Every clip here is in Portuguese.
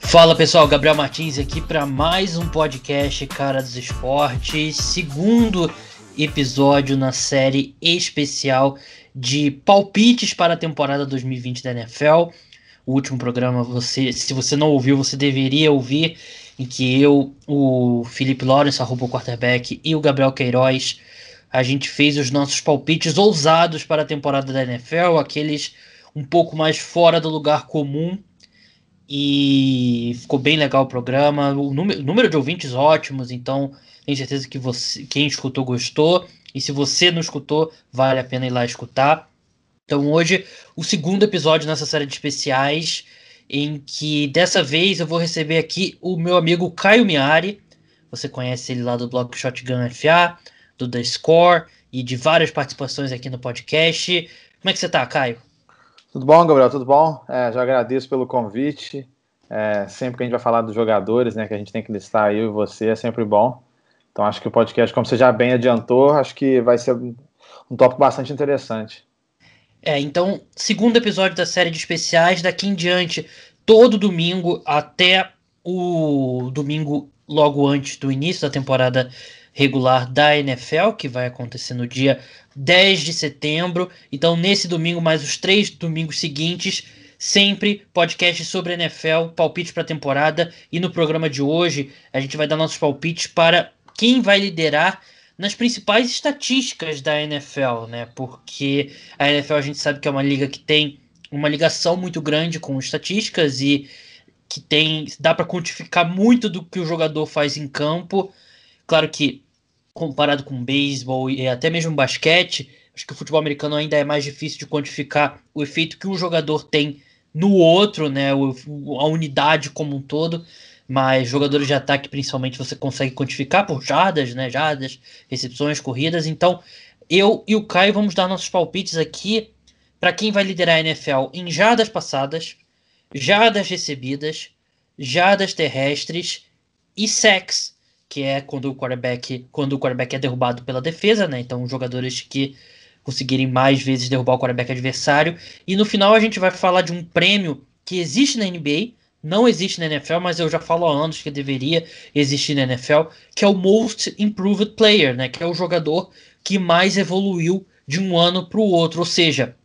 Fala pessoal, Gabriel Martins aqui para mais um podcast Cara dos Esportes, segundo episódio na série especial de palpites para a temporada 2020 da NFL. O último programa, você, se você não ouviu, você deveria ouvir, em que eu, o Felipe Lawrence, arroba o quarterback, e o Gabriel Queiroz, a gente fez os nossos palpites ousados para a temporada da NFL, aqueles um pouco mais fora do lugar comum e ficou bem legal o programa. O número, número de ouvintes ótimos, então tenho certeza que você, quem escutou gostou. E se você não escutou, vale a pena ir lá escutar. Então hoje, o segundo episódio nessa série de especiais, em que dessa vez eu vou receber aqui o meu amigo Caio Miari. Você conhece ele lá do blog Shotgun FA, do The Score e de várias participações aqui no podcast. Como é que você tá, Caio? Tudo bom, Gabriel? Tudo bom? É, já agradeço pelo convite. É, sempre que a gente vai falar dos jogadores, né, que a gente tem que listar eu e você, é sempre bom. Então acho que o podcast, como você já bem adiantou, acho que vai ser um tópico bastante interessante. É, então, segundo episódio da série de especiais, daqui em diante, todo domingo até o domingo logo antes do início da temporada regular da NFL, que vai acontecer no dia 10 de setembro. Então, nesse domingo, mais os três domingos seguintes, sempre podcast sobre NFL, palpite para a temporada. E no programa de hoje, a gente vai dar nossos palpites para quem vai liderar nas principais estatísticas da NFL, né? Porque a NFL a gente sabe que é uma liga que tem uma ligação muito grande com estatísticas e que tem dá para quantificar muito do que o jogador faz em campo. Claro que comparado com beisebol e até mesmo basquete, acho que o futebol americano ainda é mais difícil de quantificar o efeito que um jogador tem no outro, né, a unidade como um todo, mas jogadores de ataque principalmente você consegue quantificar por jardas, né, jardas, recepções, corridas, então eu e o Caio vamos dar nossos palpites aqui para quem vai liderar a NFL em jardas passadas, jardas recebidas, jardas terrestres e sacks que é quando o quarterback, quando o quarterback é derrubado pela defesa, né? Então, jogadores que conseguirem mais vezes derrubar o quarterback adversário. E no final a gente vai falar de um prêmio que existe na NBA, não existe na NFL, mas eu já falo há anos que deveria existir na NFL, que é o Most Improved Player, né? Que é o jogador que mais evoluiu de um ano para o outro, ou seja,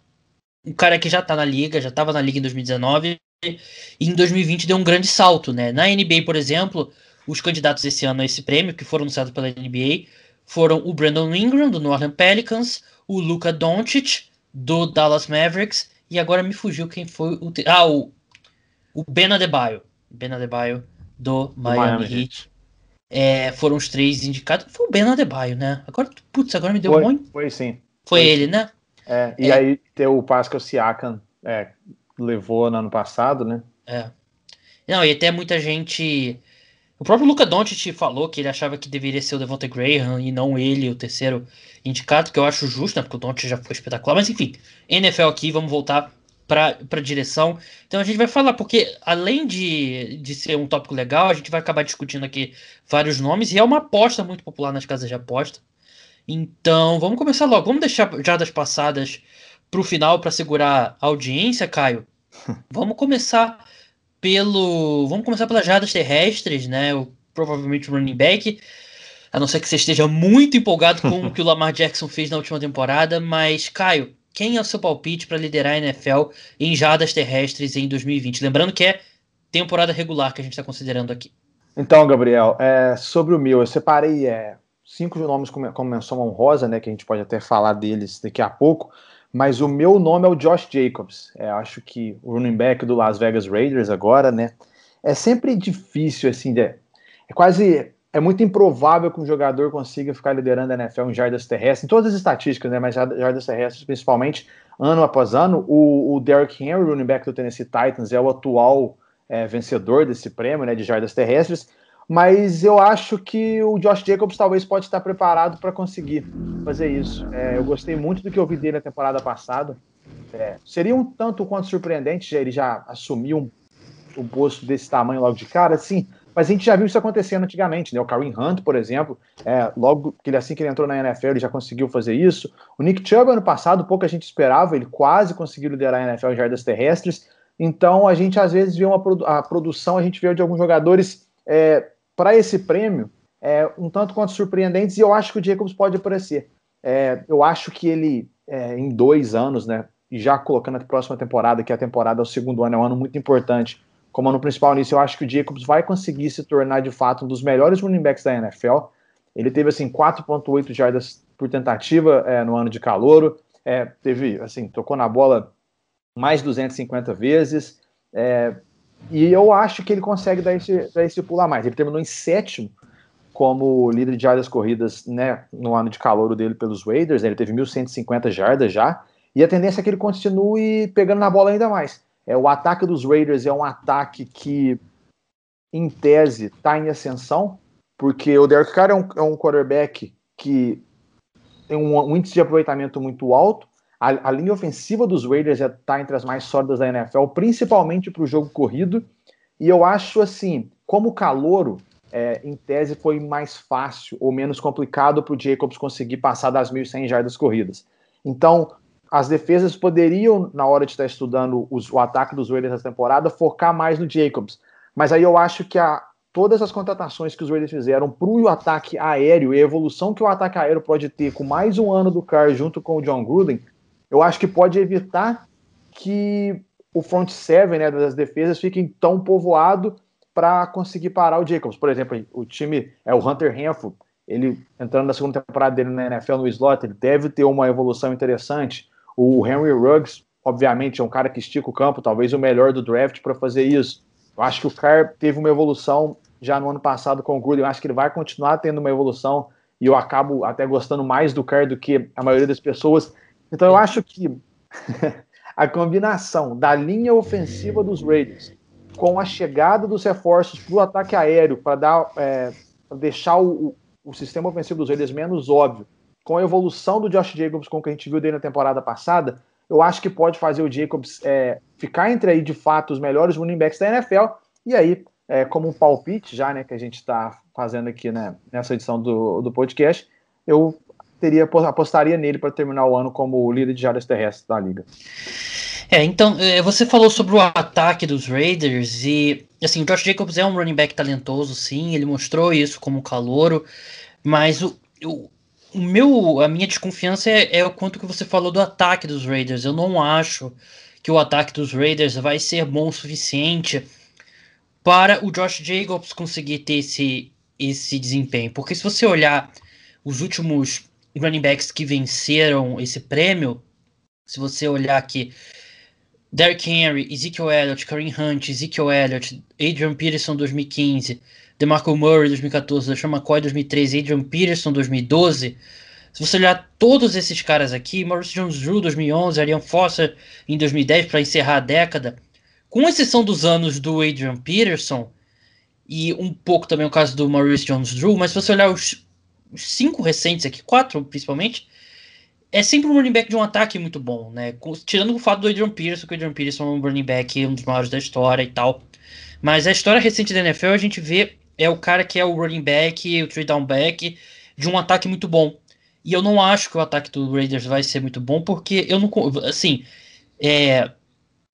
um cara que já está na liga, já estava na liga em 2019 e em 2020 deu um grande salto, né? Na NBA, por exemplo, os candidatos esse ano a esse prêmio, que foram anunciados pela NBA, foram o Brandon Ingram, do New Orleans Pelicans, o Luka Doncic, do Dallas Mavericks, e agora me fugiu quem foi o... Ah, o, o Ben Adebayo. Ben Adebayo, do Miami, Miami Heat. É, foram os três indicados. Foi o Ben Adebayo, né? Agora, putz, agora me deu foi, muito. Foi sim. Foi, foi ele, né? É, e é. aí tem o Pascal Siakam é, levou no ano passado, né? É. Não, e até muita gente o próprio Luca Doncic falou que ele achava que deveria ser o Devontae Graham e não ele, o terceiro indicado, que eu acho justo, né? Porque o Doncic já foi espetacular. Mas enfim, NFL aqui, vamos voltar para a direção. Então a gente vai falar, porque além de, de ser um tópico legal, a gente vai acabar discutindo aqui vários nomes, e é uma aposta muito popular nas casas de aposta. Então vamos começar logo. Vamos deixar já das passadas para o final para segurar a audiência, Caio. Vamos começar pelo. Vamos começar pelas jardas terrestres, né? O, provavelmente o running back. A não ser que você esteja muito empolgado com o que o Lamar Jackson fez na última temporada. Mas, Caio, quem é o seu palpite para liderar a NFL em jardas terrestres em 2020? Lembrando que é temporada regular que a gente está considerando aqui. Então, Gabriel, é, sobre o meu, eu separei é, cinco nomes como, como menção honrosa, né? Que a gente pode até falar deles daqui a pouco mas o meu nome é o Josh Jacobs. É, acho que o running back do Las Vegas Raiders agora, né? É sempre difícil, assim, de, é quase. É muito improvável que um jogador consiga ficar liderando a NFL em jardas terrestres, em todas as estatísticas, né? Mas jardas terrestres, principalmente, ano após ano. O, o Derrick Henry, running back do Tennessee Titans, é o atual é, vencedor desse prêmio, né? De jardas terrestres mas eu acho que o Josh Jacobs talvez pode estar preparado para conseguir fazer isso. É, eu gostei muito do que eu vi dele na temporada passada. É, seria um tanto quanto surpreendente, ele já assumiu um, um posto desse tamanho logo de cara, assim, Mas a gente já viu isso acontecendo antigamente, né? O Kareem Hunt, por exemplo, é, logo que ele assim que ele entrou na NFL, ele já conseguiu fazer isso. O Nick Chubb, ano passado, pouco a gente esperava, ele quase conseguiu liderar a NFL em jardas terrestres. Então, a gente às vezes vê uma a produção, a gente vê de alguns jogadores é, para esse prêmio é, um tanto quanto surpreendentes, e eu acho que o Jacobs pode aparecer. É, eu acho que ele, é, em dois anos, né, e já colocando a próxima temporada, que é a temporada, o segundo ano, é um ano muito importante, como ano principal nisso, eu acho que o Jacobs vai conseguir se tornar de fato um dos melhores running backs da NFL. Ele teve assim 4.8 jardas por tentativa é, no ano de calouro, é, teve assim tocou na bola mais de 250 vezes, é, e eu acho que ele consegue dar esse, dar esse pular mais. Ele terminou em sétimo como líder de jardas corridas né, no ano de calouro dele pelos Raiders, né, ele teve 1.150 jardas já, e a tendência é que ele continue pegando na bola ainda mais. É, o ataque dos Raiders é um ataque que, em tese, está em ascensão, porque o Derek Carr é um, é um quarterback que tem um, um, índice de aproveitamento muito alto. A, a linha ofensiva dos Raiders está entre as mais sólidas da NFL, principalmente para o jogo corrido. E eu acho assim, como calouro, é, em tese foi mais fácil ou menos complicado para o Jacobs conseguir passar das 1.100 jardas corridas. Então, as defesas poderiam, na hora de estar estudando os, o ataque dos Raiders nessa temporada, focar mais no Jacobs. Mas aí eu acho que a, todas as contratações que os Raiders fizeram para o ataque aéreo e a evolução que o ataque aéreo pode ter com mais um ano do Carr junto com o John Gruden, eu acho que pode evitar que o front seven né, das defesas fiquem tão povoado para conseguir parar o Jacobs. Por exemplo, o time é o Hunter Renfro, ele entrando na segunda temporada dele na NFL no slot, ele deve ter uma evolução interessante. O Henry Ruggs, obviamente, é um cara que estica o campo, talvez o melhor do draft para fazer isso. Eu acho que o Carr teve uma evolução já no ano passado com o Gruden. Eu acho que ele vai continuar tendo uma evolução e eu acabo até gostando mais do Carr do que a maioria das pessoas. Então eu acho que a combinação da linha ofensiva dos Raiders com a chegada dos reforços para o ataque aéreo, para dar, é, deixar o, o, sistema ofensivo dos Raiders menos óbvio, com a evolução do Josh Jacobs, com o que a gente viu dele na temporada passada, eu acho que pode fazer o Jacobs é, ficar entre aí de fato os melhores running backs da NFL. E aí, é, como um palpite já, né, que a gente está fazendo aqui né, nessa edição do, do podcast, eu teria apostaria nele para terminar o ano como líder de jardas terrestres da liga. É, então, é, você falou sobre o ataque dos Raiders e, assim, o Josh Jacobs é um running back talentoso, sim, ele mostrou isso como calouro, mas o, o, o meu, a minha desconfiança é, é o quanto que você falou do ataque dos Raiders. Eu não acho que o ataque dos Raiders vai ser bom o suficiente para o Josh Jacobs conseguir ter esse, esse desempenho. Porque se você olhar os últimos running backs que venceram esse prêmio, se você olhar aqui, Derrick Henry, Ezekiel Elliott, Kareem Hunt, Ezekiel Elliott, Adrian Peterson 2015, DeMarco Murray 2014, Deshaun McCoy 2013, Adrian Peterson 2012, se você olhar todos esses caras aqui, Maurice Jones-Drew 2011, Arian Foster em 2010 para encerrar a década, com exceção dos anos do Adrian Peterson e um pouco também o caso do Maurice Jones-Drew, mas se você olhar os, cinco recentes aqui, quatro principalmente, é sempre um running back de um ataque muito bom, né? Tirando o fato do Adrian Peterson, que o Adrian Peterson é um running back um dos maiores da história e tal. Mas a história recente da NFL a gente vê é o cara que é o running back, o three down back de um ataque muito bom. E eu não acho que o ataque do Raiders vai ser muito bom, porque eu não. Assim, é,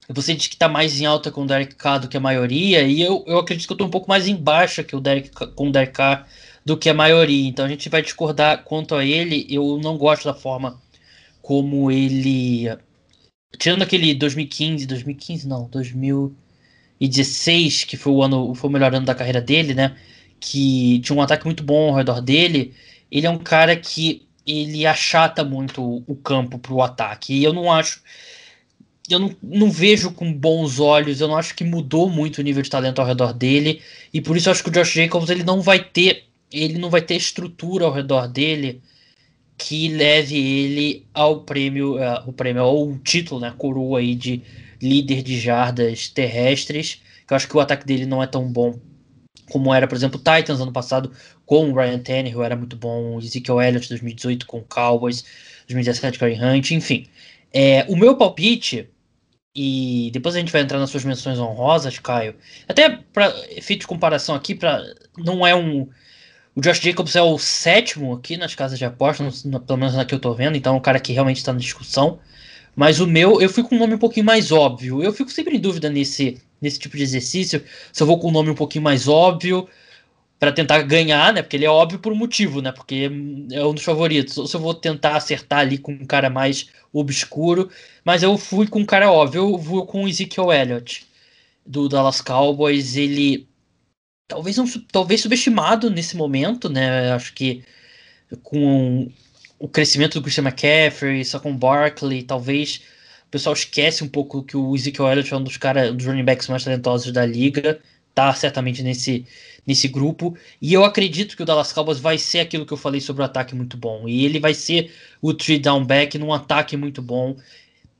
você diz que está mais em alta com o Derek Carr do que a maioria, e eu, eu acredito que eu estou um pouco mais em baixa que o Derek, com o Derek Carr do que a maioria. Então a gente vai discordar quanto a ele. Eu não gosto da forma como ele. Tirando aquele 2015, 2015 não, 2000 2016, que foi o ano, foi o melhor ano da carreira dele, né? Que tinha um ataque muito bom ao redor dele. Ele é um cara que ele achata muito o campo para o ataque. E eu não acho. Eu não, não vejo com bons olhos, eu não acho que mudou muito o nível de talento ao redor dele. E por isso eu acho que o Josh Jacobs ele não vai ter. Ele não vai ter estrutura ao redor dele que leve ele ao prêmio, uh, o prêmio, ao título, né? Coroa aí de líder de jardas terrestres, que eu acho que o ataque dele não é tão bom como era, por exemplo, o Titans ano passado, com o Ryan Tannehill era muito bom, o Ezekiel Elliott 2018 com o Cowboys, 2017 Karen Hunt, enfim. É, o meu palpite, e depois a gente vai entrar nas suas menções honrosas, Caio. Até para efeito de comparação aqui, para não é um o Josh Jacobs é o sétimo aqui nas casas de apostas, pelo menos na que eu tô vendo, então é um cara que realmente está na discussão. Mas o meu, eu fui com um nome um pouquinho mais óbvio. Eu fico sempre em dúvida nesse, nesse tipo de exercício, se eu vou com um nome um pouquinho mais óbvio para tentar ganhar, né? Porque ele é óbvio por um motivo, né? Porque é um dos favoritos. Ou se eu vou tentar acertar ali com um cara mais obscuro, mas eu fui com um cara óbvio, eu vou com o Ezekiel Elliott do Dallas Cowboys. Ele talvez um, talvez subestimado nesse momento, né? Acho que com o crescimento do Christian McCaffrey, só com o Barkley, talvez o pessoal esquece um pouco que o Ezekiel Elliott é um dos caras, dos running backs mais talentosos da liga, tá certamente nesse nesse grupo, e eu acredito que o Dallas Cowboys vai ser aquilo que eu falei sobre o ataque muito bom, e ele vai ser o three down back num ataque muito bom.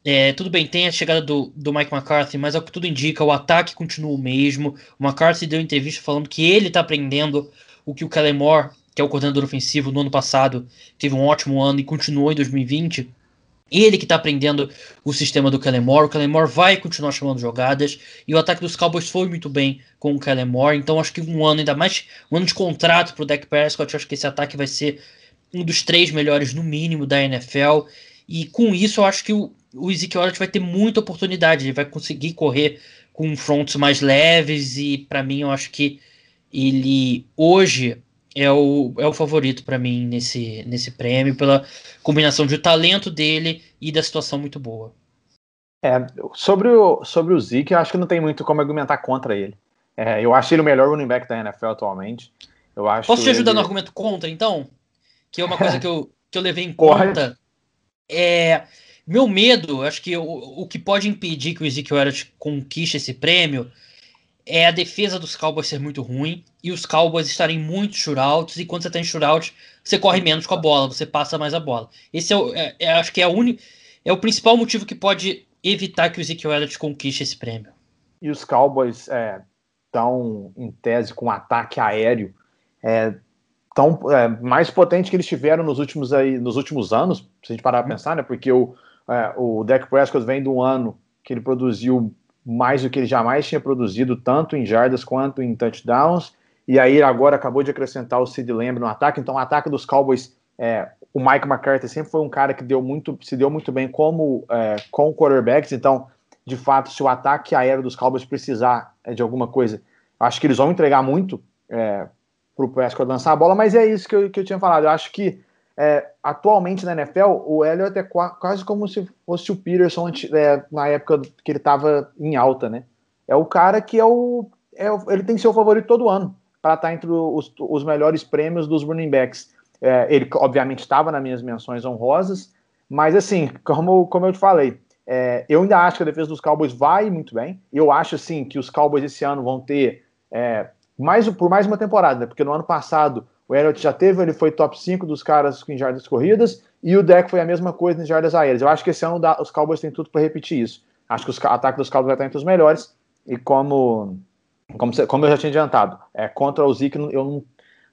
É, tudo bem, tem a chegada do, do Mike McCarthy, mas ao que tudo indica, o ataque continua o mesmo. O McCarthy deu entrevista falando que ele está aprendendo o que o Kellen Moore, que é o coordenador ofensivo no ano passado, teve um ótimo ano e continuou em 2020. Ele que está aprendendo o sistema do Kellen Moore. O Kellen Moore vai continuar chamando jogadas. E o ataque dos Cowboys foi muito bem com o Kellen Moore. Então acho que um ano, ainda mais um ano de contrato para o Dak Prescott, acho que esse ataque vai ser um dos três melhores no mínimo da NFL. E com isso eu acho que o, o Ezekiel Elliott vai ter muita oportunidade, ele vai conseguir correr com fronts mais leves e para mim eu acho que ele hoje é o, é o favorito para mim nesse, nesse prêmio pela combinação de talento dele e da situação muito boa. É, sobre o, sobre o Zeke, eu acho que não tem muito como argumentar contra ele. É, eu acho ele o melhor running back da NFL atualmente. Eu acho Posso te ajudar ele... no argumento contra, então? Que é uma coisa que eu, que eu levei em conta. É, meu medo, acho que o, o que pode impedir que o Ezekiel Elliott conquiste esse prêmio é a defesa dos Cowboys ser muito ruim e os Cowboys estarem muito shootouts. E quando você tem shootout, você corre menos com a bola, você passa mais a bola. Esse é, o, é, é acho que é, a é o principal motivo que pode evitar que o Ezekiel Elliott conquiste esse prêmio. E os Cowboys estão, é, em tese, com um ataque aéreo é, tão é, mais potente que eles tiveram nos últimos, aí, nos últimos anos, se a gente parar para pensar, né? Porque o é, o Dak Prescott vem de um ano que ele produziu mais do que ele jamais tinha produzido, tanto em jardas quanto em touchdowns. E aí agora acabou de acrescentar o Sid Lamb no ataque. Então o ataque dos Cowboys, é, o Mike McCarthy sempre foi um cara que deu muito, se deu muito bem como é, com quarterbacks. Então, de fato, se o ataque aéreo dos Cowboys precisar é, de alguma coisa, acho que eles vão entregar muito é, para o Prescott lançar a bola. Mas é isso que eu, que eu tinha falado. Eu acho que é, atualmente na NFL, o Elliott é quase como se fosse o Peterson é, na época que ele estava em alta, né? É o cara que é o, é o ele tem que ser o favorito todo ano para estar tá entre os, os, melhores prêmios dos running backs. É, ele, obviamente, estava nas minhas menções honrosas, mas assim, como, como eu te falei, é, eu ainda acho que a defesa dos Cowboys vai muito bem. Eu acho assim que os Cowboys esse ano vão ter é, mais por mais uma temporada, né? porque no ano passado o Elliott já teve, ele foi top 5 dos caras em jardas corridas, e o deck foi a mesma coisa em jardas aéreas. Eu acho que esse ano os Cowboys têm tudo para repetir isso. Acho que o ataque dos Cowboys vai estar entre os melhores, e como, como, como eu já tinha adiantado, é, contra o Zeke eu não,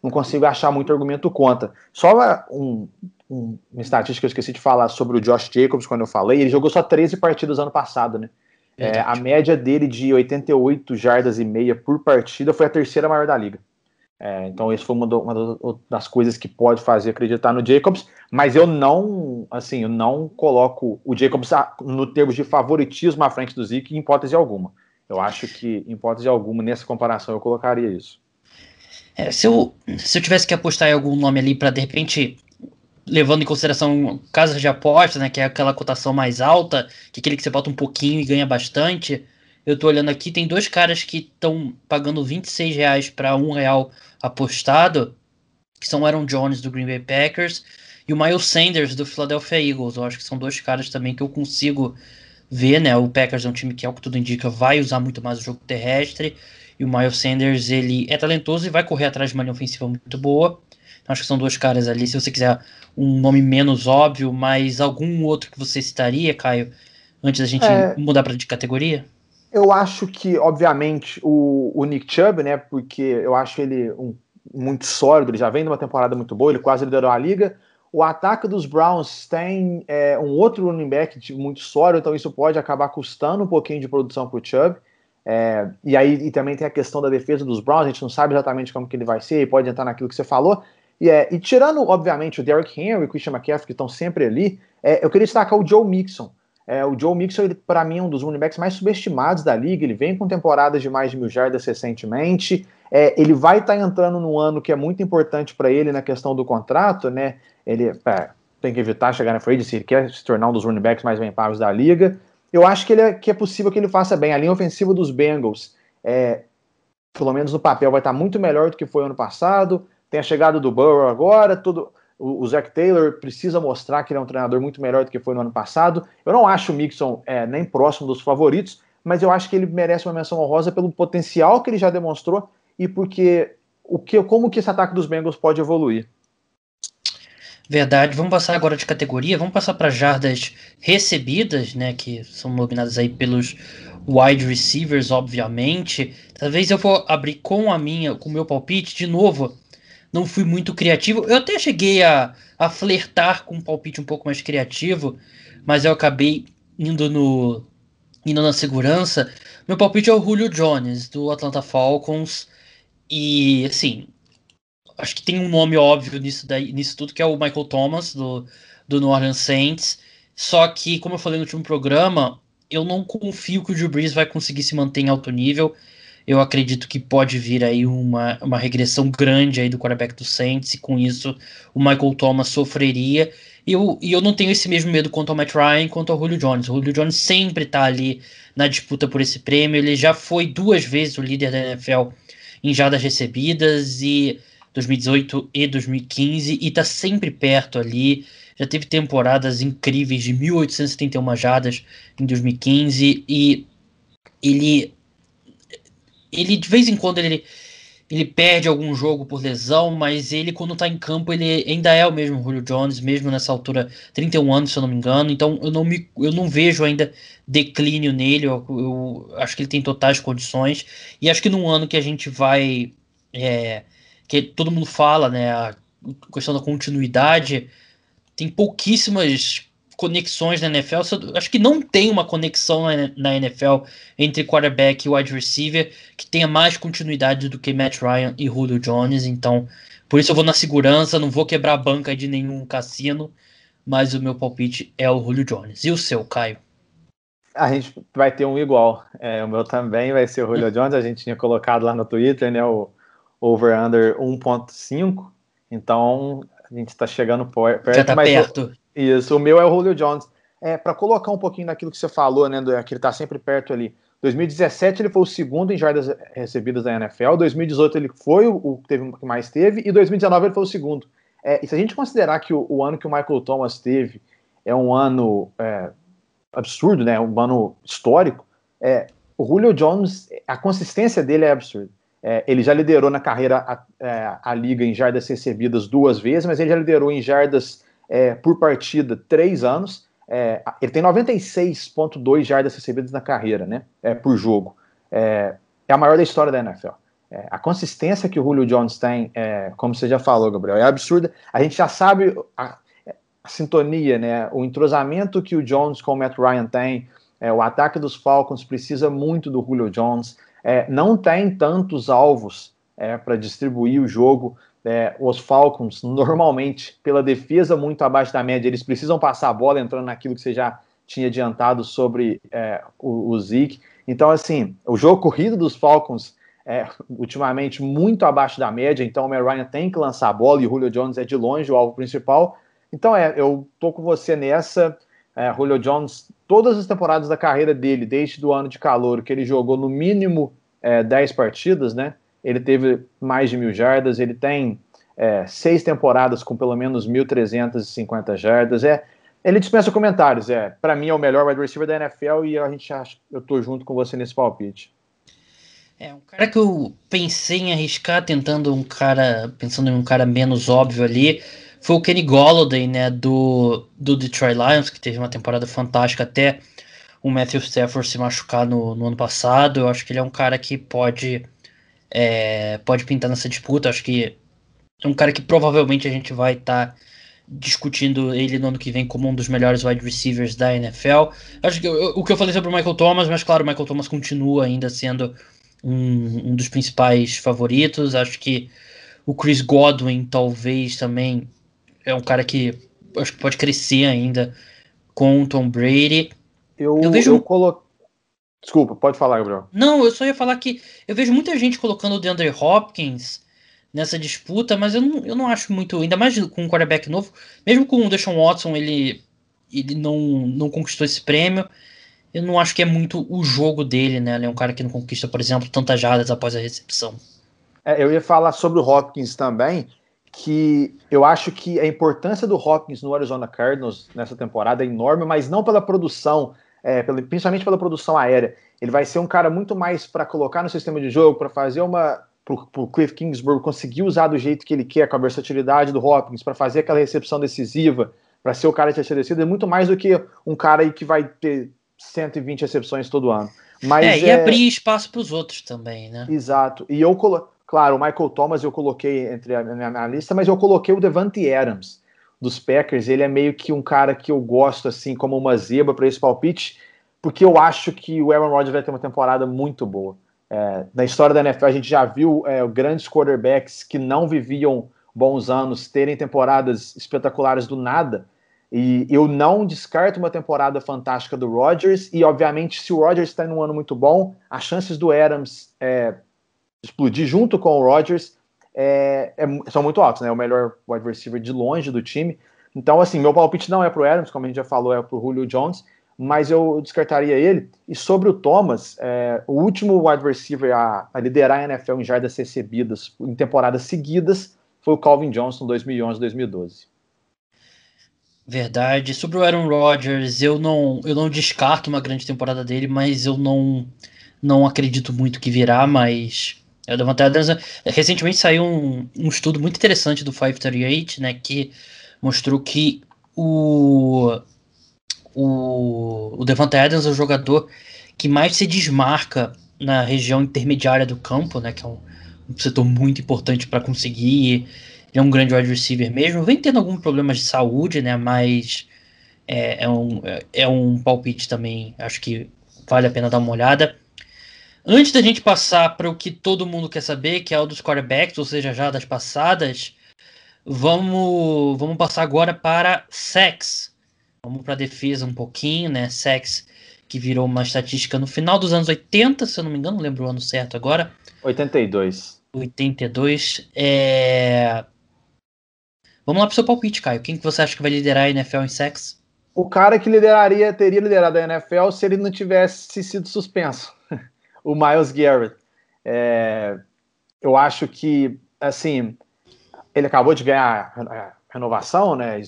não consigo achar muito argumento contra. Só um, um, uma estatística que eu esqueci de falar sobre o Josh Jacobs quando eu falei, ele jogou só 13 partidas ano passado, né? É, a média dele de 88 jardas e meia por partida foi a terceira maior da liga. É, então, isso foi uma, do, uma, das coisas que pode fazer acreditar no Jacobs, mas eu não, assim, eu não coloco o Jacobs no termos de favoritismo à frente do Zeke em hipótese alguma. Eu acho que, em hipótese alguma, nessa comparação, eu colocaria isso. É, se, eu, se eu tivesse que apostar em algum nome ali para, de repente, levando em consideração casas de aposta, né, que é aquela cotação mais alta, que é aquele que você bota um pouquinho e ganha bastante, eu tô olhando aqui, tem dois caras que estão pagando 26 reais para um real apostado, que são o Aaron Jones do Green Bay Packers e o Miles Sanders do Philadelphia Eagles. Eu acho que são dois caras também que eu consigo ver, né? O Packers é um time que, ao que tudo indica, vai usar muito mais o jogo terrestre. E o Miles Sanders, ele é talentoso e vai correr atrás de uma linha ofensiva muito boa. Então, acho que são dois caras ali. Se você quiser um nome menos óbvio, mas algum outro que você citaria, Caio, antes da gente é... mudar para de categoria? Eu acho que, obviamente, o, o Nick Chubb, né? Porque eu acho ele um, muito sólido, ele já vem numa temporada muito boa, ele quase liderou a liga. O ataque dos Browns tem é, um outro running back muito sólido, então isso pode acabar custando um pouquinho de produção para o Chubb. É, e aí e também tem a questão da defesa dos Browns, a gente não sabe exatamente como que ele vai ser, e pode entrar naquilo que você falou. E, é, e tirando, obviamente, o Derrick Henry e o Christian McCaffrey, que estão sempre ali, é, eu queria destacar o Joe Mixon. É, o Joe Mixon, para mim, é um dos running backs mais subestimados da liga. Ele vem com temporadas de mais de mil jardas recentemente. É, ele vai estar tá entrando num ano que é muito importante para ele na questão do contrato, né? Ele é, tem que evitar chegar na frente se ele quer se tornar um dos running backs mais bem pagos da liga. Eu acho que, ele é, que é possível que ele faça bem. A linha ofensiva dos Bengals, é, pelo menos no papel, vai estar tá muito melhor do que foi ano passado. Tem a chegada do Burrow agora, tudo o, o Zach Taylor precisa mostrar que ele é um treinador muito melhor do que foi no ano passado. Eu não acho o Mixon é, nem próximo dos favoritos, mas eu acho que ele merece uma menção honrosa pelo potencial que ele já demonstrou e porque o que, como que esse ataque dos Bengals pode evoluir. Verdade. Vamos passar agora de categoria. Vamos passar para jardas recebidas, né, que são nominadas aí pelos wide receivers, obviamente. Talvez eu vou abrir com a minha, com o meu palpite de novo não fui muito criativo. Eu até cheguei a, a flertar com um palpite um pouco mais criativo, mas eu acabei indo no indo na segurança. Meu palpite é o Julio Jones, do Atlanta Falcons. E, assim, acho que tem um nome óbvio nisso, daí, nisso tudo, que é o Michael Thomas, do, do New Orleans Saints. Só que, como eu falei no último programa, eu não confio que o Drew Brees vai conseguir se manter em alto nível eu acredito que pode vir aí uma, uma regressão grande aí do quarterback do Saints, e com isso o Michael Thomas sofreria. E eu, e eu não tenho esse mesmo medo quanto ao Matt Ryan, quanto ao Julio Jones. O Julio Jones sempre está ali na disputa por esse prêmio. Ele já foi duas vezes o líder da NFL em jardas recebidas, e 2018 e 2015, e está sempre perto ali. Já teve temporadas incríveis de 1.871 jardas em 2015, e ele ele de vez em quando ele, ele perde algum jogo por lesão, mas ele quando tá em campo ele ainda é o mesmo Julio Jones, mesmo nessa altura, 31 anos se eu não me engano, então eu não, me, eu não vejo ainda declínio nele, eu, eu acho que ele tem totais condições, e acho que num ano que a gente vai, é, que todo mundo fala, né, a questão da continuidade, tem pouquíssimas conexões na NFL. Acho que não tem uma conexão na NFL entre quarterback e wide receiver que tenha mais continuidade do que Matt Ryan e Julio Jones. Então, por isso eu vou na segurança, não vou quebrar a banca de nenhum cassino, mas o meu palpite é o Julio Jones. E o seu, Caio? A gente vai ter um igual. É, o meu também vai ser o Julio Jones. A gente tinha colocado lá no Twitter, né? O over-under 1.5. Então, a gente está chegando perto. Já tá perto. Isso, o meu é o Julio Jones. É, para colocar um pouquinho daquilo que você falou, né, do, que ele está sempre perto ali. 2017 ele foi o segundo em jardas recebidas da NFL, 2018 ele foi o, o teve, que mais teve, e 2019 ele foi o segundo. É, e se a gente considerar que o, o, ano que o Michael Thomas teve é um ano é, absurdo, né, um ano histórico, é, o Julio Jones, a consistência dele é absurda. É, ele já liderou na carreira a, é, a, liga em jardas recebidas duas vezes, mas ele já liderou em jardas é, por partida três anos. É, ele tem 96,2 jardas recebidas na carreira, né? É, por jogo. É, é, a maior da história da NFL. É, a consistência que o Julio Jones tem, é, como você já falou, Gabriel, é absurda. A gente já sabe a, a sintonia, né? O entrosamento que o Jones com o Matt Ryan tem. É, o ataque dos Falcons precisa muito do Julio Jones. não tem tantos alvos para distribuir o jogo é, os Falcons, normalmente, pela defesa muito abaixo da média, eles precisam passar a bola, entrando naquilo que você já tinha adiantado sobre é, o, o Zeke. Então, assim, o jogo corrido dos Falcons é ultimamente muito abaixo da média, então o Ryan tem que lançar a bola e o Julio Jones é de longe o alvo principal. Então, é, eu tô com você nessa. É, Julio Jones, todas as temporadas da carreira dele, desde o ano de calor, que ele jogou no mínimo é, 10 partidas, né? Ele teve mais de mil jardas, ele tem é, seis temporadas com pelo menos 1.350 jardas. É, ele dispensa comentários. É, para mim é o melhor wide receiver da NFL e a gente acha, eu tô junto com você nesse palpite. É, um cara que eu pensei em arriscar tentando um cara, pensando em um cara menos óbvio ali, foi o Kenny Golladay, né, do, do Detroit Lions, que teve uma temporada fantástica até o Matthew Stafford se machucar no, no ano passado. Eu acho que ele é um cara que pode é, pode pintar nessa disputa. Acho que é um cara que provavelmente a gente vai estar tá, discutindo ele no ano que vem como um dos melhores wide receivers da NFL. Acho que eu, o que eu falei sobre o Michael Thomas, mas claro, o Michael Thomas continua ainda sendo um, um dos principais favoritos. Acho que o Chris Godwin talvez também é um cara que acho que pode crescer ainda com o Tom Brady. Eu, eu vejo. Eu colo... Desculpa, pode falar, Gabriel. Não, eu só ia falar que eu vejo muita gente colocando o DeAndre Hopkins nessa disputa, mas eu não, eu não acho muito, ainda mais com um quarterback novo, mesmo com o Deshaun Watson, ele, ele não, não conquistou esse prêmio. Eu não acho que é muito o jogo dele, né? Ele é um cara que não conquista, por exemplo, tantas jardas após a recepção. É, eu ia falar sobre o Hopkins também, que eu acho que a importância do Hopkins no Arizona Cardinals nessa temporada é enorme, mas não pela produção, é, pela, principalmente pela produção aérea. Ele vai ser um cara muito mais para colocar no sistema de jogo, para fazer uma para o Cliff Kingsbury conseguir usar do jeito que ele quer, com a versatilidade do Hopkins, para fazer aquela recepção decisiva, para ser o cara que é decidido, é muito mais do que um cara aí que vai ter 120 recepções todo ano. Mas é, e é... abrir espaço para os outros também, né? Exato. E eu, claro, o Michael Thomas eu coloquei entre a minha, minha lista, mas eu coloquei o Devante Adams dos Packers. Ele é meio que um cara que eu gosto, assim, como uma zebra para esse palpite, porque eu acho que o Aaron Rodgers vai ter uma temporada muito boa. É, na história da NFL, a gente já viu é, grandes quarterbacks que não viviam bons anos terem temporadas espetaculares do nada. E eu não descarto uma temporada fantástica do Rodgers. E, obviamente, se o Rodgers está em um ano muito bom, as chances do Adams é, explodir junto com o Rodgers é, é, são muito altas. Né? É o melhor wide receiver de longe do time. Então, assim, meu palpite não é para o Adams, como a gente já falou, é para o Julio Jones mas eu descartaria ele. E sobre o Thomas, é, o último wide receiver a, a, liderar a NFL em jardas recebidas em temporadas seguidas foi o Calvin Johnson, 2011-2012. Verdade. Sobre o Aaron Rodgers, eu não, eu não descarto uma grande temporada dele, mas eu não, não acredito muito que virá, mas eu devo até recentemente saiu um, um estudo muito interessante do 538, né, que mostrou que o o, o Devante Adams é o jogador que mais se desmarca na região intermediária do campo, né, que é um, um setor muito importante para conseguir. Ele é um grande wide receiver mesmo. Vem tendo alguns problemas de saúde, né, mas é, é, um, é um palpite também, acho que vale a pena dar uma olhada. Antes da gente passar para o que todo mundo quer saber, que é o dos quarterbacks, ou seja, já das passadas, vamos, vamos passar agora para sex. Vamos para a defesa um pouquinho, né? Sex, que virou uma estatística no final dos anos 80, se eu não me engano, não lembro o ano certo agora. 82. 82. É... Vamos lá para o seu palpite, Caio. Quem que você acha que vai liderar a NFL em sex? O cara que lideraria, teria liderado a NFL se ele não tivesse sido suspenso. O Miles Garrett. É... Eu acho que, assim, ele acabou de ganhar renovação, né?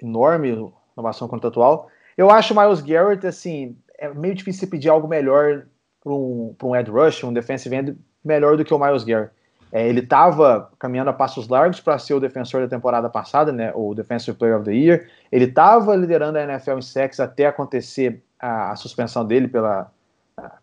Enorme renovação contratual. Eu acho o Miles Garrett, assim, é meio difícil pedir algo melhor para um, um Ed Rush, um defensive end, melhor do que o Miles Garrett. É, ele estava caminhando a passos largos para ser o defensor da temporada passada, né, o Defensive Player of the Year. Ele estava liderando a NFL em sacks até acontecer a, a suspensão dele pela,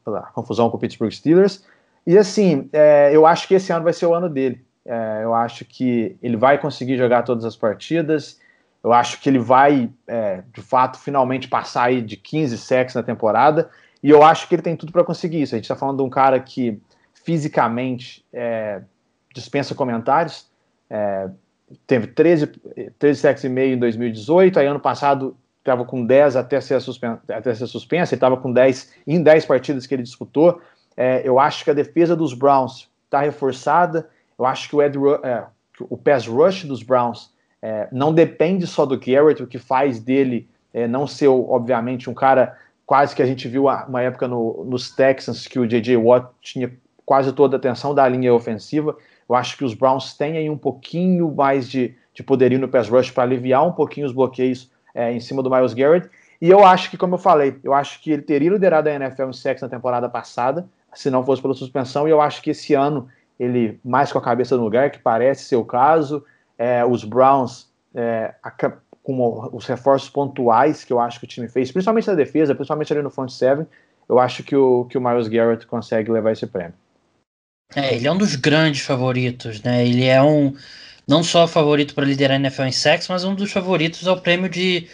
pela confusão com o Pittsburgh Steelers. E assim, é, eu acho que esse ano vai ser o ano dele. É, eu acho que ele vai conseguir jogar todas as partidas. Eu acho que ele vai, é, de fato, finalmente passar aí de 15 sacks na temporada. E eu acho que ele tem tudo para conseguir isso. A gente está falando de um cara que fisicamente é, dispensa comentários. É, teve 13, 13 sacks e meio em 2018. Aí ano passado estava com 10 até ser, suspen até ser suspensa. Ele estava com 10 em 10 partidas que ele disputou. É, eu acho que a defesa dos Browns está reforçada. Eu acho que o, Ed, é, o pass rush dos Browns é, não depende só do Garrett, o que faz dele é, não ser, obviamente, um cara quase que a gente viu uma época no, nos Texans que o J.J. Watt tinha quase toda a atenção da linha ofensiva. Eu acho que os Browns têm aí um pouquinho mais de, de poderio no pass rush para aliviar um pouquinho os bloqueios é, em cima do Miles Garrett. E eu acho que, como eu falei, eu acho que ele teria liderado a NFL em sacks na temporada passada, se não fosse pela suspensão, e eu acho que esse ano ele, mais com a cabeça no lugar, que parece ser o caso, é, os Browns, é, com os reforços pontuais que eu acho que o time fez, principalmente na defesa, principalmente ali no front seven, eu acho que o, que o Miles Garrett consegue levar esse prêmio. É, ele é um dos grandes favoritos, né? Ele é um. Não só favorito para liderar a NFL em sacks, mas um dos favoritos ao prêmio de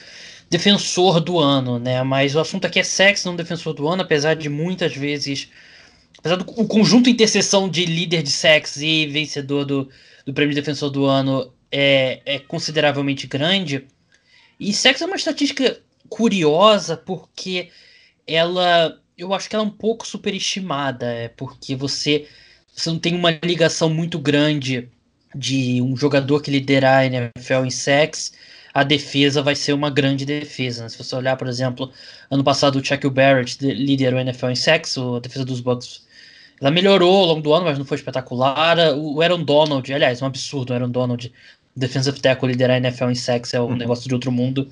defensor do ano, né? Mas o assunto aqui é sacks, não defensor do ano, apesar de muitas vezes, apesar do o conjunto interseção de líder de sacks e vencedor do, do prêmio de defensor do ano é, é consideravelmente grande. E sacks é uma estatística curiosa porque ela eu acho que ela é um pouco superestimada, é porque você, você não tem uma ligação muito grande de um jogador que liderar a NFL em sacks, a defesa vai ser uma grande defesa. Né? Se você olhar, por exemplo, ano passado o Shaquille Barrett liderou a NFL em sacks, a defesa dos Bucks ela melhorou ao longo do ano, mas não foi espetacular. O Aaron Donald, aliás, é um absurdo o Aaron Donald, defensive tackle, liderar a NFL em sacks é um uhum. negócio de outro mundo.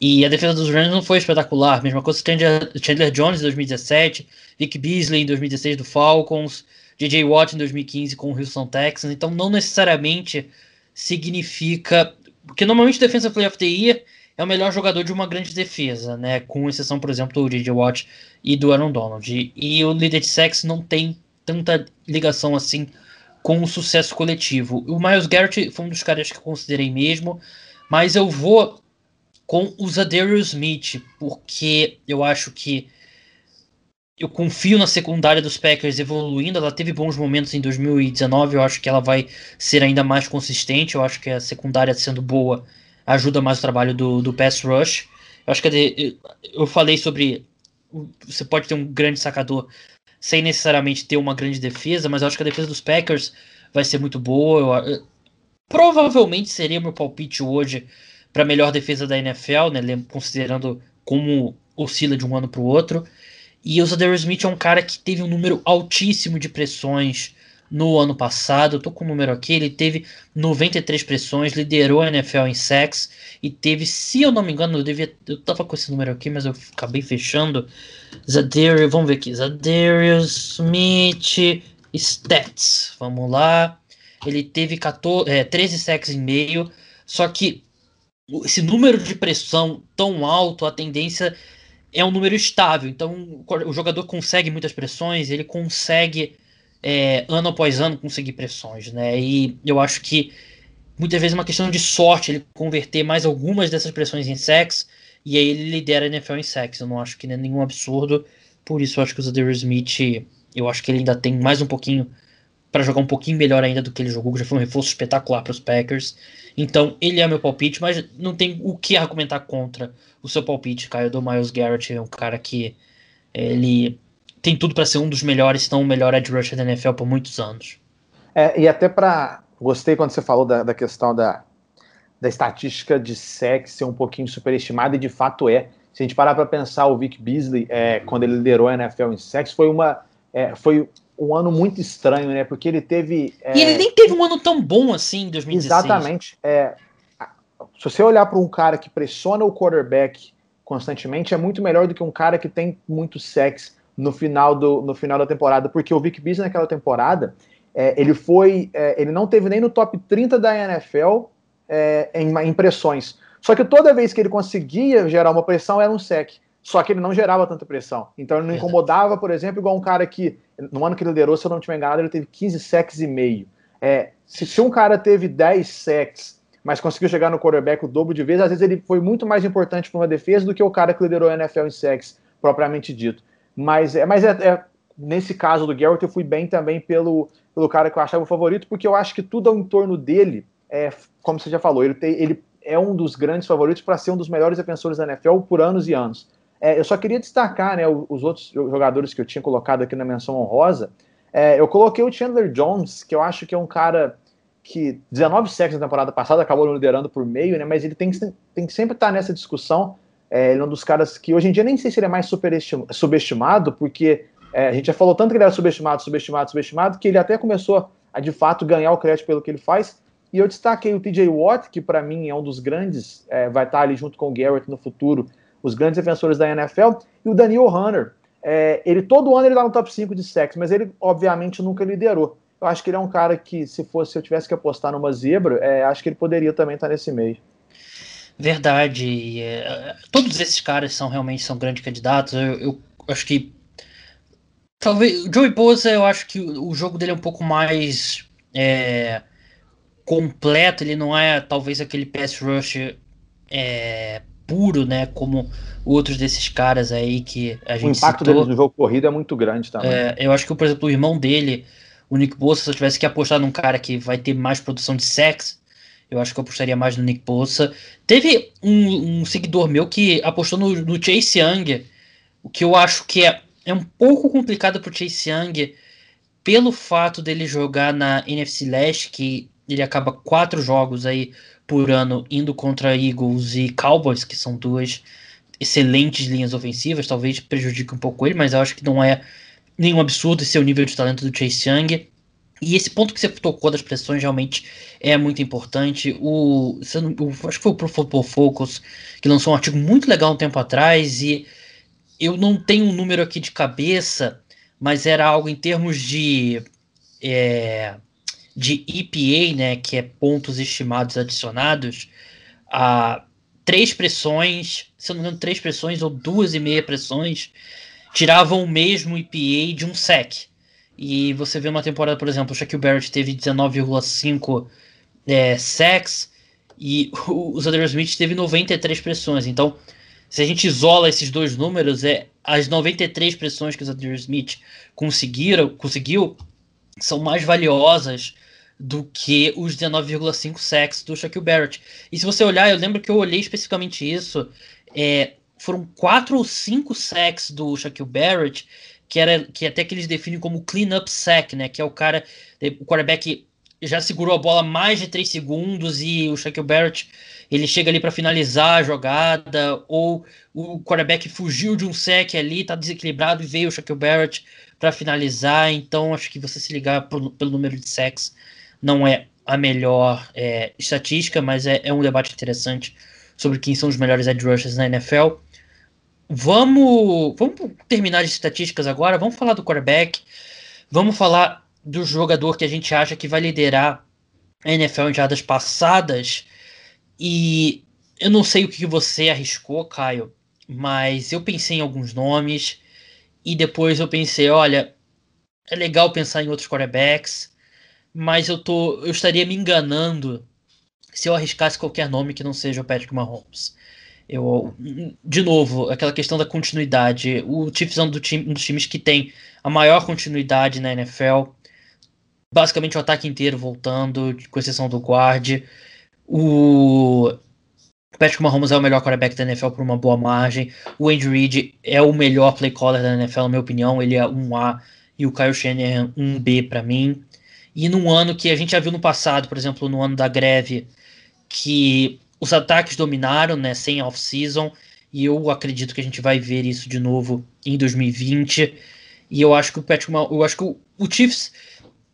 E a defesa dos Rams não foi espetacular. Mesma coisa Chandler, Chandler Jones em 2017, Vic Beasley em 2016 do Falcons, J.J. Watt em 2015 com o Houston Texans. Então não necessariamente significa... Porque normalmente defesa Play of the Year é o melhor jogador de uma grande defesa, né? Com exceção, por exemplo, do J.J. Watt e do Aaron Donald. E, e o líder de sex não tem tanta ligação assim com o sucesso coletivo. O Miles Garrett foi um dos caras que eu considerei mesmo, mas eu vou com o Zadarius Smith, porque eu acho que eu confio na secundária dos Packers evoluindo. Ela teve bons momentos em 2019, eu acho que ela vai ser ainda mais consistente. Eu acho que a secundária sendo boa ajuda mais o trabalho do, do pass rush. Eu acho que eu falei sobre você pode ter um grande sacador sem necessariamente ter uma grande defesa, mas eu acho que a defesa dos Packers vai ser muito boa. Eu, eu, provavelmente seria meu palpite hoje para melhor defesa da NFL, né, considerando como oscila de um ano para o outro. E o Zadarius Smith é um cara que teve um número altíssimo de pressões no ano passado. Eu tô com o número aqui, ele teve 93 pressões, liderou a NFL em sacks e teve, se eu não me engano, eu devia eu tava com esse número aqui, mas eu acabei fechando. Zadarius, vamos ver aqui, Zadarius Smith stats. Vamos lá. Ele teve 14, é, 13 sacks e meio, só que esse número de pressão tão alto, a tendência é um número estável. Então o jogador consegue muitas pressões, ele consegue é, ano após ano conseguir pressões, né? E eu acho que muitas vezes é uma questão de sorte ele converter mais algumas dessas pressões em sex e aí ele lidera a NFL em sex. Eu não acho que é nenhum absurdo. Por isso eu acho que o Zadar Smith, eu acho que ele ainda tem mais um pouquinho para jogar um pouquinho melhor ainda do que ele jogou, que já foi um reforço espetacular para os Packers. Então, ele é meu palpite, mas não tem o que argumentar contra o seu palpite, Caio, do Miles Garrett. É um cara que ele tem tudo para ser um dos melhores, se não o melhor edge rusher da NFL por muitos anos. É, e até para. Gostei quando você falou da, da questão da, da estatística de sex ser um pouquinho superestimada, e de fato é. Se a gente parar para pensar, o Vic Beasley, é, quando ele liderou a NFL em sex, foi uma. É, foi um ano muito estranho, né? Porque ele teve. É... E ele nem teve um ano tão bom assim em 2016. Exatamente. É, se você olhar para um cara que pressiona o quarterback constantemente, é muito melhor do que um cara que tem muito sex no final, do, no final da temporada. Porque o Vic Beasley naquela temporada, é, ele foi. É, ele não teve nem no top 30 da NFL é, em, em pressões. Só que toda vez que ele conseguia gerar uma pressão era um sec. Só que ele não gerava tanta pressão. Então ele não incomodava, por exemplo, igual um cara que, no ano que ele liderou, se eu não estiver enganado, ele teve 15 sacks e meio. É, se, se, um cara teve 10 sacks, mas conseguiu chegar no quarterback o dobro de vezes, às vezes ele foi muito mais importante para uma defesa do que o cara que liderou a NFL em sacks, propriamente dito. Mas, é, mas é, é, nesse caso do Garrett, eu fui bem também pelo, pelo cara que eu achava o favorito, porque eu acho que tudo ao entorno dele, é, como você já falou, ele, tem, ele é um dos grandes favoritos para ser um dos melhores defensores da NFL por anos e anos. É, eu só queria destacar né, os outros jogadores que eu tinha colocado aqui na menção honrosa. É, eu coloquei o Chandler Jones, que eu acho que é um cara que 19 sacks na temporada passada acabou liderando por meio, né, mas ele tem, tem que sempre estar nessa discussão. É, ele é um dos caras que hoje em dia nem sei se ele é mais subestimado, porque é, a gente já falou tanto que ele era subestimado, subestimado, subestimado, que ele até começou a de fato ganhar o crédito pelo que ele faz. E eu destaquei o TJ Watt, que para mim é um dos grandes, é, vai estar ali junto com o Garrett no futuro, os grandes defensores da NFL, e o Daniel Hunter. É, ele todo ano ele tá no top 5 de sacks, mas ele obviamente nunca liderou. Eu acho que ele é um cara que, se fosse, se eu tivesse que apostar numa zebra, é, acho que ele poderia também estar tá nesse meio. Verdade. É, todos esses caras são realmente são grandes candidatos. Eu, eu acho que talvez o Joey Bosa, eu acho que o, o jogo dele é um pouco mais é, completo, ele não é talvez aquele pass rush é, puro, né? Como outros desses caras aí que a gente O impacto citou. dele no jogo corrido é muito grande também. É, eu acho que, por exemplo, o irmão dele, o Nick Bosa, se eu tivesse que apostar num cara que vai ter mais produção de sexo, eu acho que eu apostaria mais no Nick Bosa. Teve um, um seguidor meu que apostou no, no, Chase Young, o que eu acho que é, é um pouco complicado pro Chase Young, pelo fato dele jogar na NFC Leste, que ele acaba quatro jogos aí por ano indo contra Eagles e Cowboys, que são duas excelentes linhas ofensivas, talvez prejudique um pouco ele, mas eu acho que não é nenhum absurdo esse é o nível de talento do Chase Young. E esse ponto que você tocou das pressões realmente é muito importante. O, o acho que foi o Pro Football Focus que lançou um artigo muito legal um tempo atrás e eu não tenho um número aqui de cabeça, mas era algo em termos de é, de EPA, né, que é pontos estimados adicionados, a três pressões, se não me engano, três pressões ou duas e meia pressões tiravam o mesmo EPA de um sec. E você vê uma temporada, por exemplo, o Shaquille Barrett teve 19,5 é, sacks e o Zander Smith teve 93 pressões. Então, se a gente isola esses dois números, é as 93 pressões que o Zander Smith conseguiram, conseguiu são mais valiosas do que os 19,5 sacks do Shaquille Barrett. E se você olhar, eu lembro que eu olhei especificamente isso, é, foram quatro ou cinco sacks do Shaquille Barrett, que era que até que eles definem como clean up sack, né? Que é o cara, o quarterback já segurou a bola mais de 3 segundos e o Shaquille Barrett ele chega ali para finalizar a jogada, ou o quarterback fugiu de um sec ali, tá desequilibrado e veio o Shaquille Barrett para finalizar. Então acho que você se ligar pro, pelo número de sacks não é a melhor é, estatística, mas é, é, um debate interessante sobre quem são os melhores edge rushers na NFL. Vamos, vamos terminar de estatísticas agora, vamos falar do quarterback, vamos falar do jogador que a gente acha que vai liderar a NFL em jardas passadas. E eu não sei o que você arriscou, Caio, mas eu pensei em alguns nomes e depois eu pensei, olha, é legal pensar em outros quarterbacks, mas eu tô, eu estaria me enganando se eu arriscasse qualquer nome que não seja o Patrick Mahomes. Eu, de novo, aquela questão da continuidade. O Chiefs é um, do time, um dos times que tem a maior continuidade na NFL. Basicamente o ataque inteiro voltando, com exceção do guard. O Patrick Mahomes é o melhor quarterback da NFL por uma boa margem. O Andy Reid é o melhor play caller da NFL, na minha opinião. Ele é um A e o Kyle Shanahan um B para mim. E num ano que a gente já viu no passado, por exemplo, no ano da greve, que os ataques dominaram, né, sem off-season, e eu acredito que a gente vai ver isso de novo em 2020. E eu acho que o Patrick eu acho que o, o Chiefs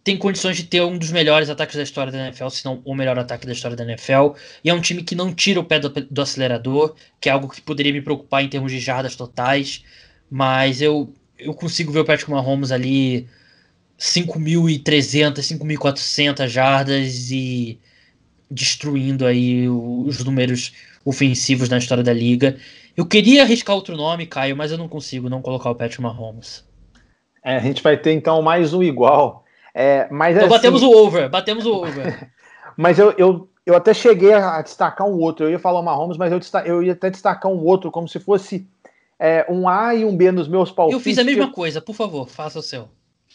tem condições de ter um dos melhores ataques da história da NFL, se não o melhor ataque da história da NFL. E é um time que não tira o pé do, do acelerador, que é algo que poderia me preocupar em termos de jardas totais. Mas eu, eu consigo ver o Patrick Mahomes ali 5.300, 5.400 jardas e destruindo aí os números ofensivos na história da liga. Eu queria arriscar outro nome, Caio, mas eu não consigo não colocar o Patrick Mahomes. É, a gente vai ter então mais um igual. É, mas então assim, batemos o over, batemos o over. mas eu, eu, eu até cheguei a destacar um outro. Eu ia falar o Mahomes, mas eu, eu ia até destacar um outro, como se fosse é, um A e um B nos meus palpites. Eu fiz a mesma coisa, por favor, faça o seu.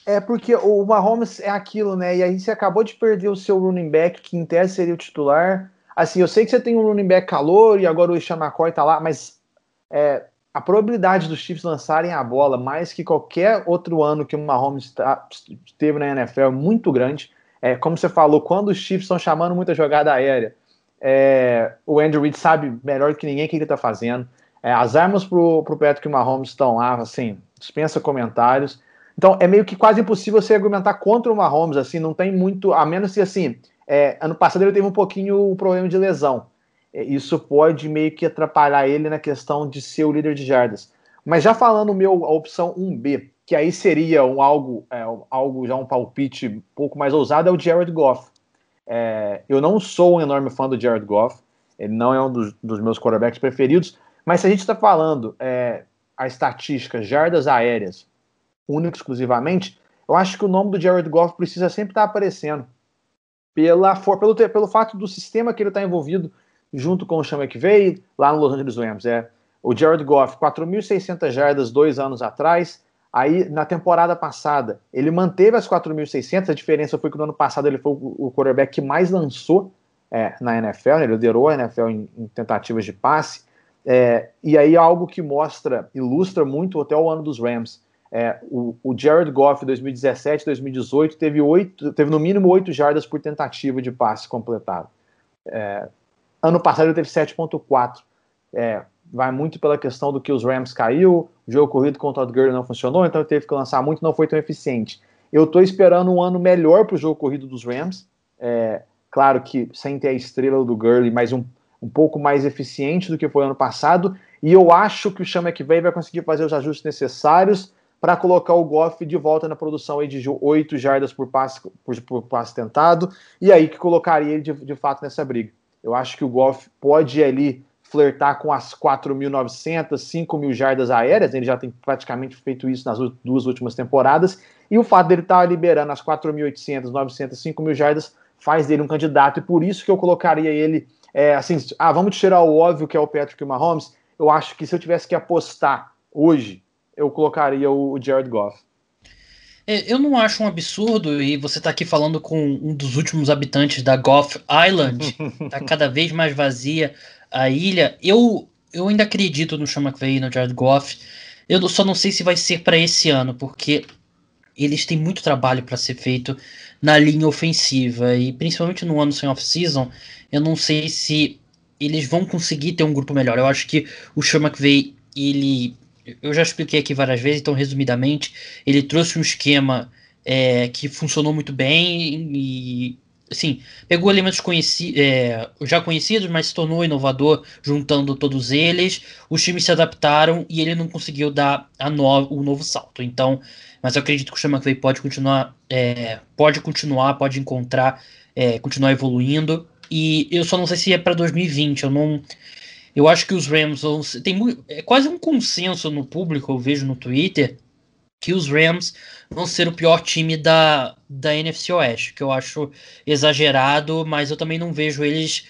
É porque o Mahomes é aquilo, né? E aí você acabou de perder o seu running back, que em tese seria o titular. Assim, eu sei que você tem um running back calor e agora o Sean McCoy tá lá, mas é, a probabilidade dos Chiefs lançarem a bola mais que qualquer outro ano que o Mahomes tá, teve na NFL é muito grande. É, como você falou, quando os Chiefs estão chamando muita jogada aérea, é, o Andrew Reid sabe melhor que ninguém o que ele está fazendo. É, as armas pro, pro Patrick Mahomes estão lá, assim, dispensa comentários. Então é meio que quase impossível você argumentar contra o Mahomes, assim, não tem muito, a menos que assim, é, ano passado ele teve um pouquinho o problema de lesão. É, isso pode meio que atrapalhar ele na questão de ser o líder de jardas. Mas já falando meu, a opção 1B, que aí seria um algo, é, algo já um palpite um pouco mais ousado, é o Jared Goff. É, eu não sou um enorme fã do Jared Goff, ele não é um dos, dos meus quarterbacks preferidos, mas se a gente está falando é, a estatística, jardas aéreas, único exclusivamente, eu acho que o nome do Jared Goff precisa sempre estar aparecendo. pela, pelo, pelo fato do sistema que ele está envolvido junto com o Sean McVay lá no Los Angeles Rams. É, o Jared Goff, 4.600 jardas dois anos atrás. Aí, na temporada passada, ele manteve as 4.600. A diferença foi que no ano passado ele foi o quarterback que mais lançou é, na NFL, né? ele liderou a NFL em, em tentativas de passe. É, e aí, algo que mostra, ilustra muito até o ano dos Rams. É, o, o, Jared Goff 2017, 2018 teve, oito, teve no mínimo 8 jardas por tentativa de passe completado. É, ano passado ele teve 7.4. É, vai muito pela questão do que os Rams caiu, o jogo corrido com o Gurley não funcionou, então ele teve que lançar muito, não foi tão eficiente. Eu estou esperando um ano melhor para o jogo corrido dos Rams. É, claro que sem ter a estrela do Gurley, mas um, um pouco mais eficiente do que foi ano passado. E eu acho que o Chama que vem vai conseguir fazer os ajustes necessários para colocar o Goff de volta na produção aí de 8 jardas por passe, por, por passe tentado, e aí que colocaria ele de, de fato nessa briga. Eu acho que o Goff pode ali flertar com as 4.900, 5.000 jardas aéreas, ele já tem praticamente feito isso nas duas últimas temporadas, e o fato dele estar tá liberando as 4.800, 900, 5.000 jardas faz dele um candidato, e por isso que eu colocaria ele, é, assim, ah, vamos tirar o óbvio que é o Patrick Mahomes, eu acho que se eu tivesse que apostar hoje eu colocaria o Jared Goff. É, eu não acho um absurdo, e você está aqui falando com um dos últimos habitantes da Goff Island, está cada vez mais vazia a ilha. Eu, eu ainda acredito no Sean McVay e no Jared Goff. Eu só não sei se vai ser para esse ano, porque eles têm muito trabalho para ser feito na linha ofensiva, e principalmente no ano sem off-season, eu não sei se eles vão conseguir ter um grupo melhor. Eu acho que o Sean McVay, ele eu já expliquei aqui várias vezes, então resumidamente, ele trouxe um esquema é, que funcionou muito bem e assim, pegou elementos conheci é, já conhecidos, mas se tornou inovador juntando todos eles. Os times se adaptaram e ele não conseguiu dar no, o novo salto. Então, mas eu acredito que o McVay pode continuar, é, pode continuar, pode encontrar, é, continuar evoluindo. E eu só não sei se é para 2020. Eu não, eu acho que os Rams vão. Tem muito, é quase um consenso no público, eu vejo no Twitter, que os Rams vão ser o pior time da, da NFC Oeste, que eu acho exagerado, mas eu também não vejo eles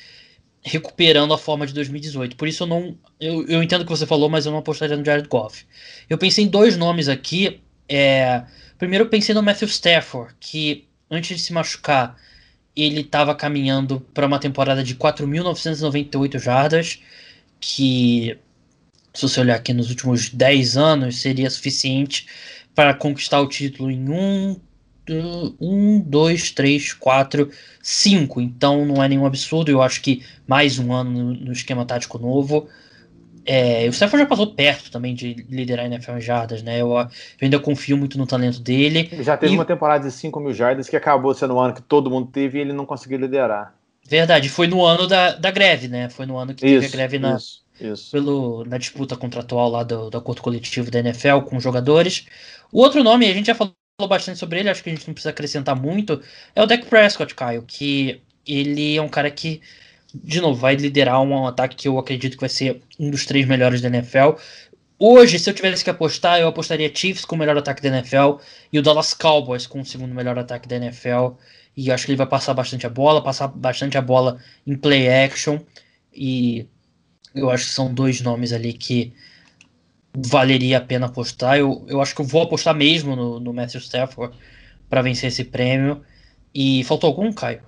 recuperando a forma de 2018. Por isso eu não. Eu, eu entendo o que você falou, mas eu não apostaria no Jared Goff. Eu pensei em dois nomes aqui. É, primeiro eu pensei no Matthew Stafford, que antes de se machucar, ele estava caminhando para uma temporada de 4.998 jardas que, se você olhar aqui nos últimos 10 anos, seria suficiente para conquistar o título em um, um, dois, três, quatro, cinco. Então não é nenhum absurdo. Eu acho que mais um ano no, esquema tático novo. É, o Stafford já passou perto também de liderar a NFL em jardas, né? Eu, eu, ainda confio muito no talento dele. Já teve e... uma temporada de 5 mil jardas que acabou sendo um ano que todo mundo teve e ele não conseguiu liderar. Verdade, foi no ano da, da greve, né? Foi no ano que isso, teve a greve na, isso, isso. Pelo, na disputa contratual lá do, do acordo coletivo da NFL com os jogadores. O outro nome, a gente já falou bastante sobre ele, acho que a gente não precisa acrescentar muito, é o Dak Prescott, Caio, que ele é um cara que, de novo, vai liderar um ataque que eu acredito que vai ser um dos três melhores da NFL. Hoje, se eu tivesse que apostar, eu apostaria Chiefs com o melhor ataque da NFL e o Dallas Cowboys com o segundo melhor ataque da NFL. E acho que ele vai passar bastante a bola, passar bastante a bola em play action. E eu acho que são dois nomes ali que valeria a pena apostar. Eu, eu acho que eu vou apostar mesmo no, no Matthew Stafford para vencer esse prêmio. E faltou algum, Caio?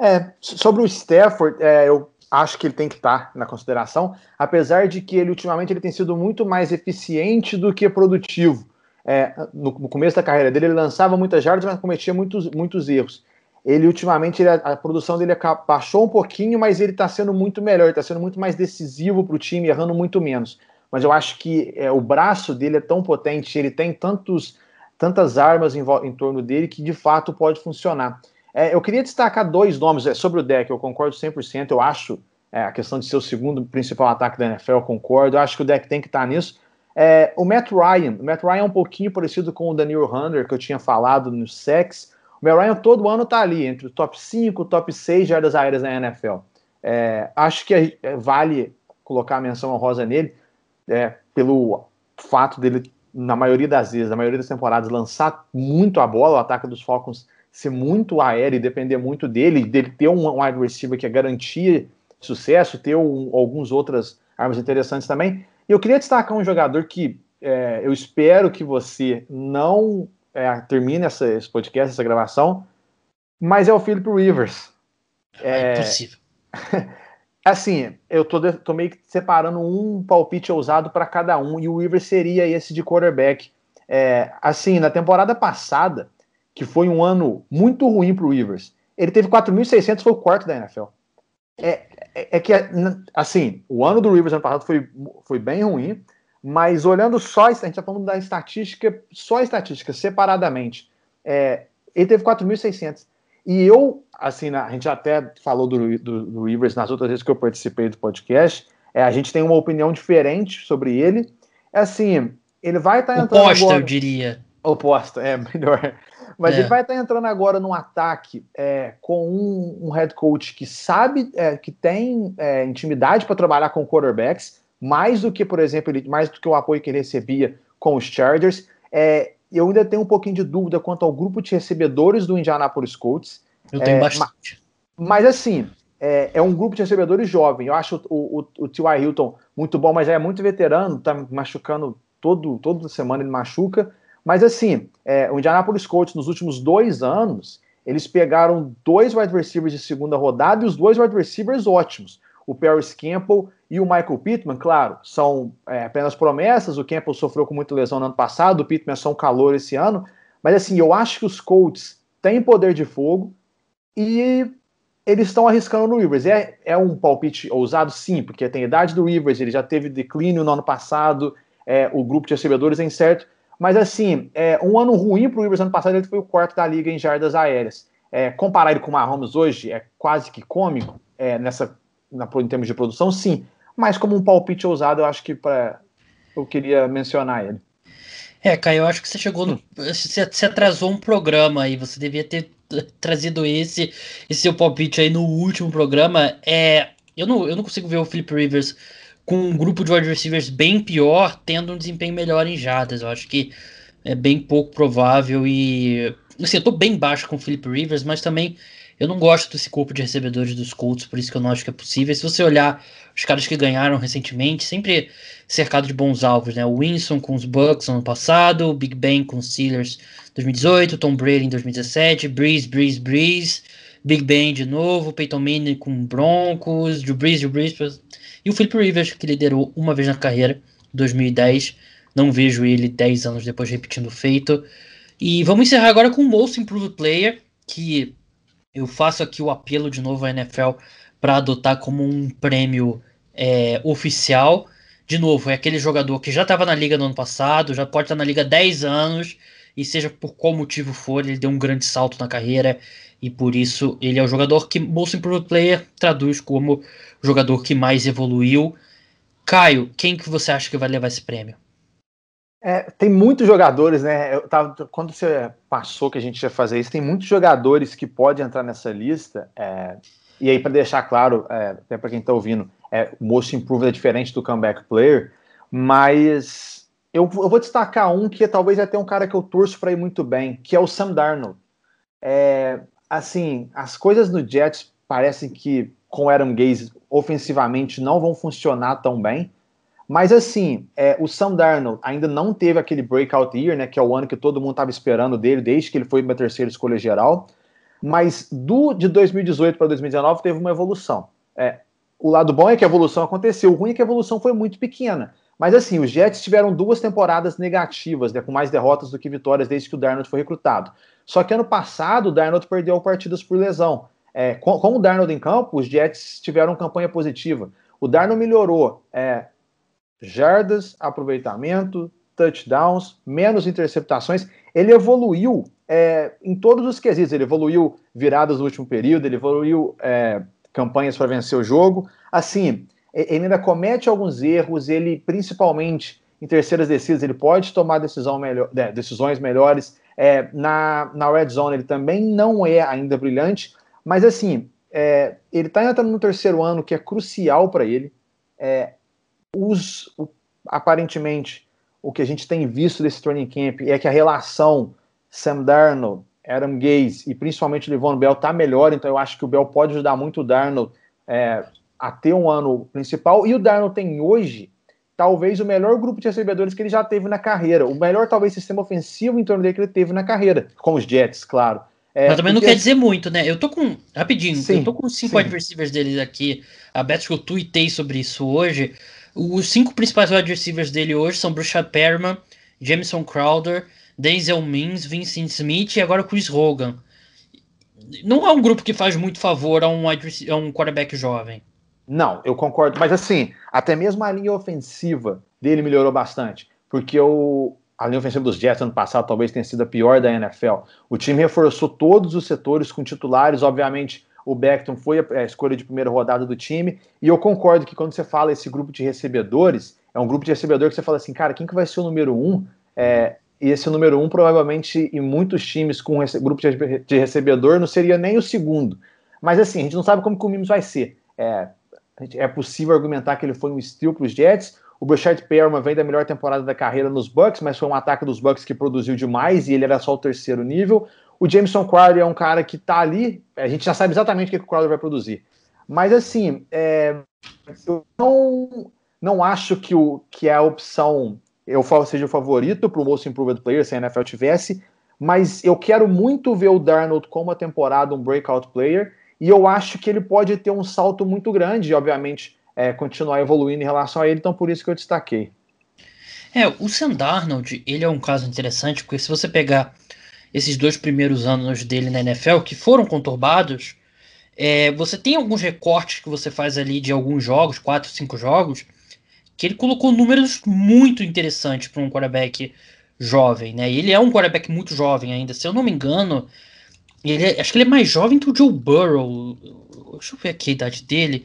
É, sobre o Stafford, é, eu acho que ele tem que estar na consideração, apesar de que ele ultimamente ele tem sido muito mais eficiente do que produtivo. É, no, no, começo da carreira dele, ele lançava muitas jardas, mas cometia muitos, muitos erros ele ultimamente ele, a produção dele baixou um pouquinho, mas ele está sendo muito melhor, está sendo muito mais decisivo para o time, errando muito menos. Mas eu acho que é, o braço dele é tão potente, ele tem tantos, tantas armas em, em torno dele que de fato pode funcionar. É, eu queria destacar dois nomes é, sobre o deck, eu concordo 100%, eu acho é, a questão de ser o segundo principal ataque da NFL, eu concordo, eu acho que o deck tem que estar tá nisso. É, o Matt Ryan, o Matt Ryan é um pouquinho parecido com o Daniel Hunter, que eu tinha falado no Sex, o Matt Ryan todo ano está ali, entre o top 5 top 6 jardas aéreas na NFL. É, acho que é, vale colocar a menção honrosa nele, é, pelo fato dele, na maioria das vezes, na maioria das temporadas, lançar muito a bola. O ataque dos Falcons ser muito aéreo e depender muito dele, dele ter um wide receiver que é garantia de sucesso, ter um, algumas outras armas interessantes também. E eu queria destacar um jogador que é, eu espero que você não é, termine essa, esse podcast, essa gravação, mas é o Philip Rivers. É, é possível. assim, eu tô, tô meio que separando um palpite ousado para cada um, e o Rivers seria esse de quarterback. É, assim, na temporada passada, que foi um ano muito ruim para o Rivers, ele teve 4.600, foi o quarto da NFL. É, é, é, que, assim, o ano do Rivers ano passado foi, foi bem ruim, mas olhando só, a gente está falando da estatística, só a estatística, separadamente, é, ele teve 4.600. E eu, assim, a gente até falou do, do, do, Rivers nas outras vezes que eu participei do podcast, é, a gente tem uma opinião diferente sobre ele. É assim, ele vai estar tá entrando Oposta, agora... eu diria. Oposta, é melhor. Mas é. ele vai estar tá entrando agora num ataque é, com um, um, head coach que sabe, é, que tem é, intimidade para trabalhar com quarterbacks, mais do que, por exemplo, ele, mais do que o apoio que ele recebia com os Chargers. É, eu ainda tenho um pouquinho de dúvida quanto ao grupo de recebedores do Indianapolis Colts. Eu tenho é, bastante. Mas, mas assim, é, é, um grupo de recebedores jovem. Eu acho o, o, o T.Y. Hilton muito bom, mas é muito veterano, tá machucando todo, toda semana ele machuca. Mas assim, é, o Indianapolis Colts nos últimos dois anos, eles pegaram dois wide receivers de segunda rodada e os dois wide receivers ótimos. O Paris Campbell e o Michael Pittman, claro, são é, apenas promessas. O Campbell sofreu com muita lesão no ano passado, o Pittman é só um calor esse ano. Mas assim, eu acho que os Colts têm poder de fogo e eles estão arriscando no Rivers. É, é um palpite ousado, sim, porque tem a idade do Rivers, ele já teve declínio no ano passado, é, o grupo de recebedores é incerto. Mas assim, é, um ano ruim para o Rivers ano passado, ele foi o quarto da liga em jardas aéreas. É, comparar ele com o Mahomes hoje é quase que cômico é, nessa, na, em termos de produção, sim mas como um palpite ousado, eu acho que pra, eu queria mencionar ele. É, Caio, eu acho que você chegou no. Você, você atrasou um programa aí, você devia ter trazido esse, esse seu palpite aí no último programa. É, eu, não, eu não consigo ver o Philip Rivers com um grupo de wide receivers bem pior, tendo um desempenho melhor em jadas. Eu acho que é bem pouco provável e. Assim, eu tô bem baixo com o Philip Rivers, mas também eu não gosto desse corpo de recebedores dos Colts, por isso que eu não acho que é possível. Se você olhar os caras que ganharam recentemente, sempre cercado de bons alvos, né? O Winston com os Bucks ano passado, o Big Ben com os Steelers 2018, Tom Brady em 2017, Breeze, Breeze, Breeze, Big Ben de novo, Peyton Manning com Broncos, Drew Brees, Drew Brees, e o Philip Rivers, que liderou uma vez na carreira, 2010. Não vejo ele 10 anos depois repetindo o feito. E vamos encerrar agora com o Most Improved Player, que eu faço aqui o apelo de novo à NFL para adotar como um prêmio é, oficial. De novo, é aquele jogador que já estava na liga no ano passado, já pode estar na liga há 10 anos, e seja por qual motivo for, ele deu um grande salto na carreira, e por isso ele é o jogador que Most Improved Player traduz como jogador que mais evoluiu. Caio, quem que você acha que vai levar esse prêmio? É, tem muitos jogadores, né? Tava, quando você passou que a gente ia fazer isso, tem muitos jogadores que podem entrar nessa lista. É, e aí, para deixar claro, é, até para quem está ouvindo, é, o Most Improved é diferente do Comeback Player, mas eu, eu, vou destacar um que talvez até um cara que eu torço para ir muito bem, que é o Sam Darnold. É, assim, as coisas no Jets parecem que com Adam Gaze ofensivamente não vão funcionar tão bem. Mas assim, é, o Sam Darnold ainda não teve aquele breakout year, né? Que é o ano que todo mundo estava esperando dele, desde que ele foi uma terceira escolha geral. Mas do de 2018 para 2019 teve uma evolução. É, o lado bom é que a evolução aconteceu, o ruim é que a evolução foi muito pequena. Mas assim, os Jets tiveram duas temporadas negativas, né, com mais derrotas do que vitórias desde que o Darnold foi recrutado. Só que ano passado o Darnold perdeu partidas por lesão. É, com, com, o Darnold em campo, os Jets tiveram campanha positiva. O Darnold melhorou é, jardas, aproveitamento, touchdowns, menos interceptações. Ele evoluiu é, em todos os quesitos. Ele evoluiu viradas no último período, ele evoluiu é, campanhas para vencer o jogo. Assim, ele ainda comete alguns erros, ele principalmente em terceiras descidas, ele pode tomar decisão melhor, é, decisões melhores. É, na, na red zone ele também não é ainda brilhante, mas assim, é, ele está entrando no terceiro ano que é crucial para ele. É, os, o, aparentemente, o que a gente tem visto desse training camp é que a relação Sam Darnold Adam Gaze e principalmente o Livon Bell tá melhor, então eu acho que o Bell pode ajudar muito o Darnold é, a ter um ano principal. E o Darnold tem hoje talvez o melhor grupo de recebedores que ele já teve na carreira, o melhor talvez sistema ofensivo em torno dele que ele teve na carreira, com os Jets, claro. É, Mas também não quer dizer muito, né? Eu tô com. Rapidinho, sim, eu tô com cinco adversaries deles aqui. A bet que eu tuitei sobre isso hoje. Os cinco principais wide receivers dele hoje são Bruchard Perman, Jameson Crowder, Denzel Mims, Vincent Smith e agora Chris Hogan. Não é um grupo que faz muito favor a um, a um quarterback jovem. Não, eu concordo. Mas assim, até mesmo a linha ofensiva dele melhorou bastante. Porque o, a linha ofensiva dos Jets ano passado talvez tenha sido a pior da NFL. O time reforçou todos os setores com titulares, obviamente o Beckton foi a escolha de primeira rodada do time, e eu concordo que quando você fala esse grupo de recebedores, é um grupo de recebedor que você fala assim, cara, quem que vai ser o número um? É, e esse número um, provavelmente, em muitos times com grupo de recebedor, não seria nem o segundo. Mas assim, a gente não sabe como que o Mims vai ser. É, é possível argumentar que ele foi um steal para os Jets. O Brashard Perriman vem da melhor temporada da carreira nos Bucks, mas foi um ataque dos Bucks que produziu demais e ele era só o terceiro nível. O Jameson Crowder é um cara que tá ali, a gente já sabe exatamente o que, que o Crowder vai produzir. Mas assim, é, eu não, não acho que, o, que a opção eu seja o favorito para o Most Improved Player se a NFL tivesse, mas eu quero muito ver o Darnold como a temporada um breakout player, e eu acho que ele pode ter um salto muito grande, obviamente é, continuar evoluindo em relação a ele, então por isso que eu destaquei. É, o Sam Darnold, ele é um caso interessante, porque se você pegar esses dois primeiros anos dele na NFL, que foram conturbados, é, você tem alguns recortes que você faz ali de alguns jogos, quatro, cinco jogos, que ele colocou números muito interessantes para um quarterback jovem, né? ele é um quarterback muito jovem ainda, se eu não me engano, ele é, acho que ele é mais jovem que o Joe Burrow. Deixa eu ver aqui a idade dele.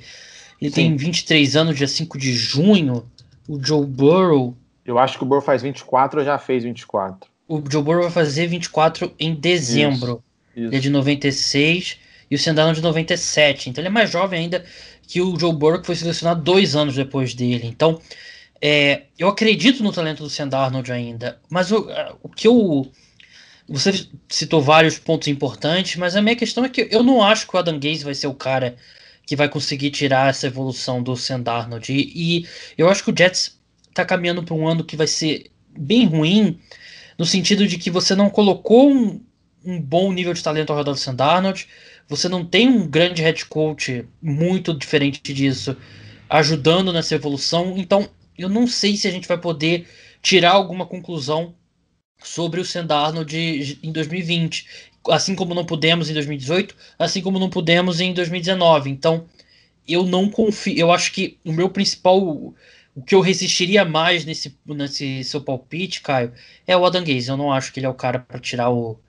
Ele Sim. tem 23 anos, dia 5 de junho. O Joe Burrow. Eu acho que o Burrow faz 24 ou já fez 24. O Joe Burrow vai fazer 24 em dezembro. Isso, isso. Ele é de 96 e o Sandano de 97. Então ele é mais jovem ainda que o Joe Burrow, que foi selecionado dois anos depois dele. Então, é, eu acredito no talento do Sam Darnold ainda. Mas o, o que eu. Você citou vários pontos importantes, mas a minha questão é que eu não acho que o Adam Gaze vai ser o cara que vai conseguir tirar essa evolução do Sam Darnold. E, e eu acho que o Jets está caminhando para um ano que vai ser bem ruim, no sentido de que você não colocou um, um bom nível de talento ao redor do Sam Darnold, você não tem um grande head coach muito diferente disso ajudando nessa evolução, então eu não sei se a gente vai poder tirar alguma conclusão sobre o Sam Darnold em 2020, assim como não pudemos em 2018, assim como não pudemos em 2019. Então, eu não confio, eu acho que o meu principal o que eu resistiria mais nesse, nesse seu palpite, Caio, é o Adam Gaze. Eu não acho que ele é o cara para tirar o,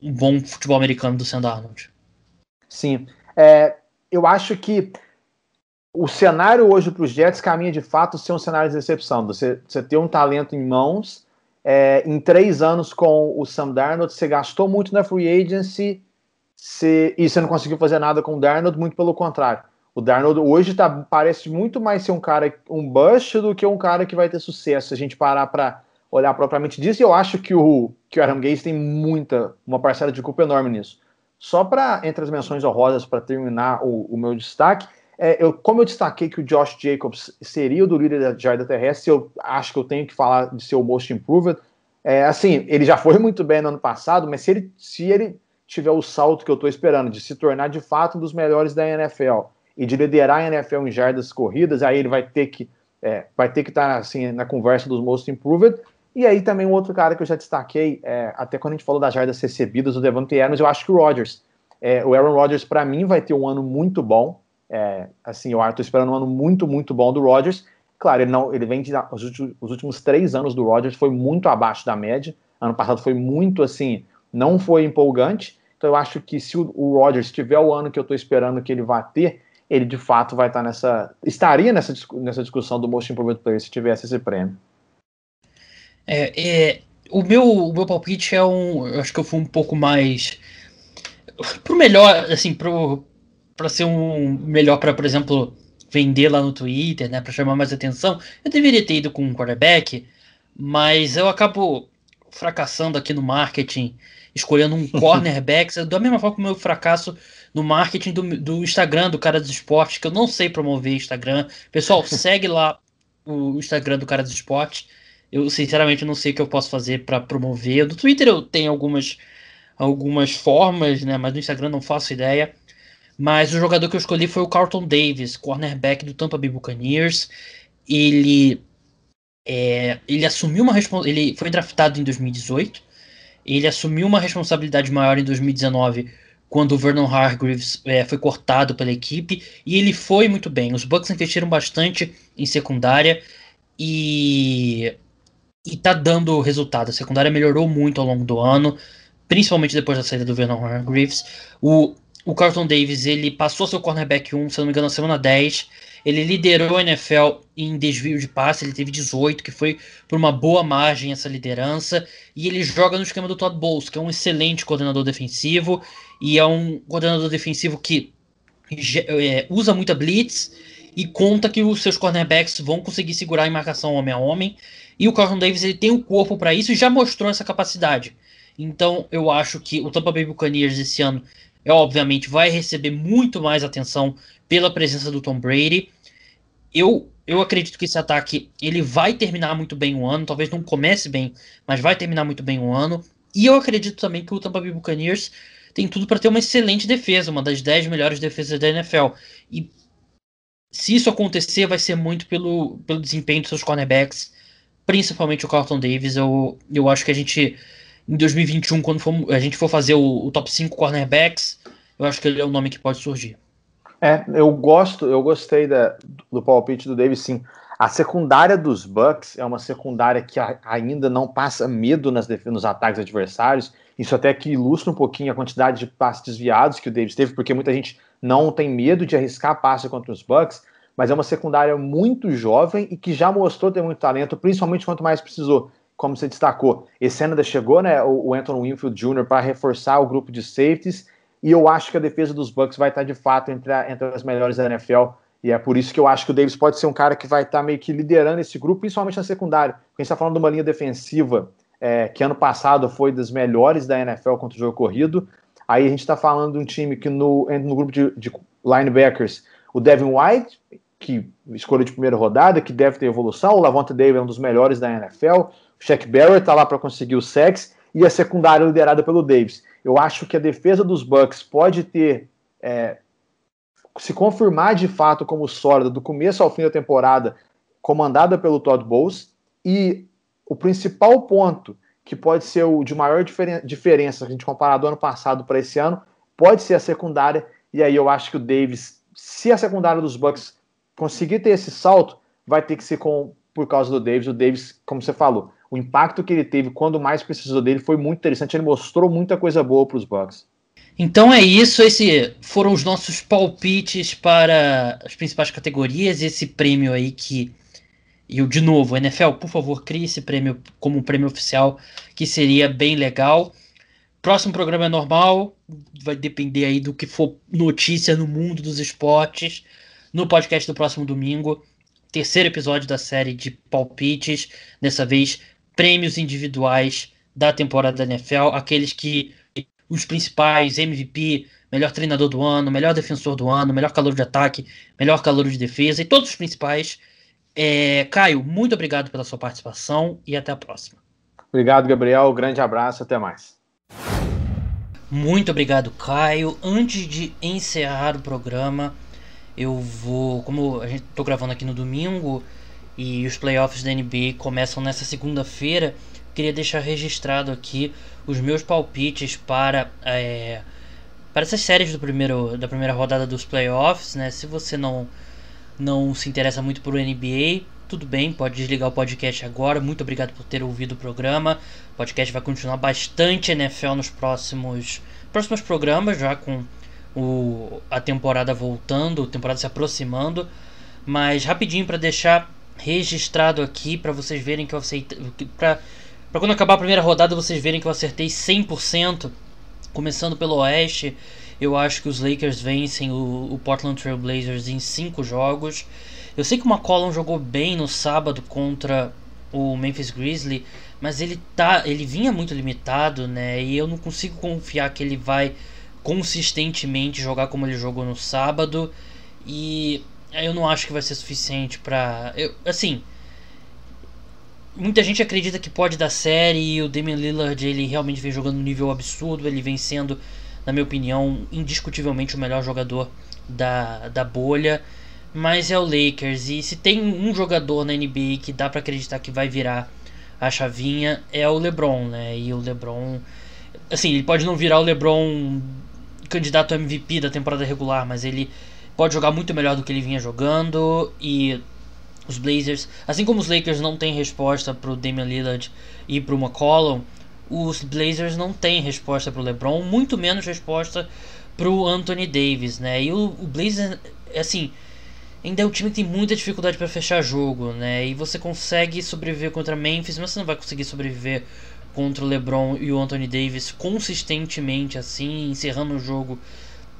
o, bom futebol americano do Sam Darnold. Sim. É, eu acho que o cenário hoje para os Jets caminha de fato ser um cenário de decepção. Você, você ter um talento em mãos. É, em três anos com o Sam Darnold, você gastou muito na free agency você, e você não conseguiu fazer nada com o Darnold, muito pelo contrário. O Darnold hoje tá, parece muito mais ser um cara, um bust do que um cara que vai ter sucesso. Se a gente parar para olhar propriamente disso, e eu acho que o, que o Adam Gaze tem muita, uma parcela de culpa enorme nisso. Só para, entre as menções honrosas, para terminar o, o, meu destaque, é, eu, como eu destaquei que o Josh Jacobs seria o do líder da jarda terrestre, eu acho que eu tenho que falar de ser o most improved. É, assim, ele já foi muito bem no ano passado, mas se ele, se ele tiver o salto que eu estou esperando, de se tornar de fato um dos melhores da NFL, e de liderar a NFL em jardas corridas, aí ele vai ter que é, vai ter que estar tá, assim na conversa dos most improved. E aí também um outro cara que eu já destaquei, é, até quando a gente falou das jardas recebidas, o Devante Adams, eu acho que o Rodgers, é, o Aaron Rodgers para mim vai ter um ano muito bom. É, assim, eu estou esperando um ano muito, muito bom do Rodgers. Claro, ele não, ele vem de os últimos, os últimos três anos do Rodgers foi muito abaixo da média. Ano passado foi muito assim, não foi empolgante. Então eu acho que se o, o Rodgers tiver o ano que eu estou esperando que ele vai ter, ele de fato vai estar nessa. estaria nessa, nessa discussão do Most Improved Player se tivesse esse prêmio. É, é, o, meu, o meu palpite é um. Eu acho que eu fui um pouco mais. Pro melhor, assim, pro, pra ser um melhor para, por exemplo, vender lá no Twitter, né, para chamar mais atenção, eu deveria ter ido com um quarterback, mas eu acabo fracassando aqui no marketing, escolhendo um cornerback, da mesma forma que o meu fracasso no marketing do, do Instagram do Cara dos Esportes, que eu não sei promover Instagram. Pessoal, segue lá o Instagram do Cara dos Esportes. Eu, sinceramente, não sei o que eu posso fazer para promover. Do Twitter eu tenho algumas, algumas formas, né? Mas no Instagram não faço ideia. Mas o jogador que eu escolhi foi o Carlton Davis, cornerback do Tampa Bay Buccaneers. Ele, é, ele assumiu uma ele foi draftado em 2018. Ele assumiu uma responsabilidade maior em 2019 quando o Vernon Hargreaves é, foi cortado pela equipe e ele foi muito bem. Os Bucks investiram bastante em secundária e e tá dando resultado. A secundária melhorou muito ao longo do ano, principalmente depois da saída do Vernon Hargreaves. O o Carlton Davis ele passou seu cornerback 1, se não me engano, na semana 10. Ele liderou a NFL em desvio de passe, ele teve 18, que foi por uma boa margem essa liderança. E ele joga no esquema do Todd Bowles, que é um excelente coordenador defensivo. E é um coordenador defensivo que é, usa muita blitz e conta que os seus cornerbacks vão conseguir segurar em marcação homem a homem. E o Carlton Davis ele tem o corpo para isso e já mostrou essa capacidade. Então eu acho que o Tampa Bay Buccaneers esse ano é, obviamente vai receber muito mais atenção pela presença do Tom Brady. Eu, eu acredito que esse ataque ele vai terminar muito bem o ano, talvez não comece bem, mas vai terminar muito bem o ano. E eu acredito também que o Tampa Bay Buccaneers tem tudo para ter uma excelente defesa, uma das 10 melhores defesas da NFL. E se isso acontecer, vai ser muito pelo, pelo desempenho dos seus cornerbacks, principalmente o Carlton Davis. Eu, eu acho que a gente em 2021, quando for, a gente for fazer o, o, top 5 cornerbacks, eu acho que ele é o nome que pode surgir. É, eu gosto, eu gostei da, do palpite do Davis, sim. A secundária dos Bucks é uma secundária que ainda não passa medo nas, nos ataques adversários. Isso até que ilustra um pouquinho a quantidade de passes desviados que o Davis teve, porque muita gente não tem medo de arriscar passe contra os Bucks, mas é uma secundária muito jovem e que já mostrou ter muito talento, principalmente quanto mais precisou como você destacou, esse ano ainda chegou, né, o, Anthony Winfield Jr. para reforçar o grupo de safeties, e eu acho que a defesa dos Bucks vai estar de fato entre, a, entre as melhores da NFL, e é por isso que eu acho que o Davis pode ser um cara que vai estar meio que liderando esse grupo, principalmente na secundária. A gente está falando de uma linha defensiva é, que ano passado foi das melhores da NFL contra o jogo corrido. Aí a gente está falando de um time que no, no grupo de, de linebackers, o Devin White, que escolheu de primeira rodada, que deve ter evolução, o Lavonte Davis é um dos melhores da NFL, Shaq Barrett está lá para conseguir o sex e a secundária liderada pelo Davis. Eu acho que a defesa dos Bucks pode ter é, se confirmar de fato como sólida do começo ao fim da temporada, comandada pelo Todd Bowles. E o principal ponto que pode ser o de maior diferen diferença, a gente comparar do ano passado para esse ano, pode ser a secundária. E aí eu acho que o Davis, se a secundária dos Bucks conseguir ter esse salto, vai ter que ser com por causa do Davis. O Davis, como você falou, o impacto que ele teve quando mais precisou dele foi muito interessante. Ele mostrou muita coisa boa para os Bucks. Então é isso, esses foram os nossos palpites para as principais categorias, esse prêmio aí que e de novo, NFL, por favor, crie esse prêmio como um prêmio oficial, que seria bem legal. Próximo programa é normal, vai depender aí do que for notícia no mundo dos esportes. No podcast do próximo domingo, terceiro episódio da série de palpites, dessa vez prêmios individuais da temporada da NFL, aqueles que os principais MVP, melhor treinador do ano, melhor defensor do ano, melhor calor de ataque, melhor calor de defesa e todos os principais. É, Caio, muito obrigado pela sua participação e até a próxima. Obrigado, Gabriel. Grande abraço, até mais. Muito obrigado, Caio. Antes de encerrar o programa, eu vou, como a gente tô gravando aqui no domingo, e os playoffs da NBA começam nessa segunda-feira. Queria deixar registrado aqui os meus palpites para é, para essas séries do primeiro, da primeira rodada dos playoffs, né? Se você não não se interessa muito por NBA, tudo bem, pode desligar o podcast agora. Muito obrigado por ter ouvido o programa. O podcast vai continuar bastante NFL nos próximos próximos programas, já com o, a temporada voltando, a temporada se aproximando. Mas rapidinho para deixar registrado aqui para vocês verem que eu acertei. Para quando acabar a primeira rodada vocês verem que eu acertei 100%. Começando pelo Oeste, eu acho que os Lakers vencem o, o Portland Trail Blazers em 5 jogos. Eu sei que o McCollum jogou bem no sábado contra o Memphis Grizzly, mas ele tá, ele vinha muito limitado, né? E eu não consigo confiar que ele vai consistentemente jogar como ele jogou no sábado e eu não acho que vai ser suficiente para assim, muita gente acredita que pode dar série e o Damian Lillard ele realmente vem jogando um nível absurdo, ele vem sendo, na minha opinião, indiscutivelmente o melhor jogador da, da bolha. Mas é o Lakers e se tem um jogador na NBA que dá para acreditar que vai virar a chavinha é o LeBron, né? E o LeBron, assim, ele pode não virar o LeBron candidato a MVP da temporada regular, mas ele pode jogar muito melhor do que ele vinha jogando e os Blazers, assim como os Lakers não têm resposta para o Damian Lillard e para o McCollum, os Blazers não têm resposta para o LeBron, muito menos resposta para o Anthony Davis, né? E o, o Blazers, assim, ainda é um time que tem muita dificuldade para fechar jogo, né? E você consegue sobreviver contra Memphis, mas você não vai conseguir sobreviver contra o LeBron e o Anthony Davis consistentemente assim, encerrando o jogo.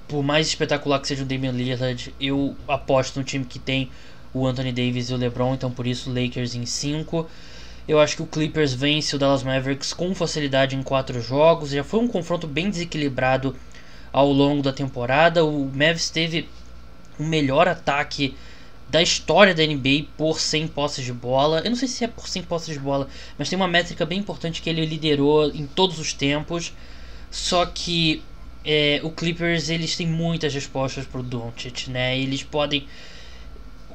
Por mais espetacular que seja o Damian Lillard, eu aposto no time que tem o Anthony Davis e o LeBron, então por isso Lakers em 5. Eu acho que o Clippers vence o Dallas Mavericks com facilidade em 4 jogos. Já foi um confronto bem desequilibrado ao longo da temporada. O Mavs teve o melhor ataque da história da NBA por 100 posses de bola. Eu não sei se é por 100 posses de bola, mas tem uma métrica bem importante que ele liderou em todos os tempos. Só que é, o Clippers eles têm muitas respostas para o Doncic, né? Eles podem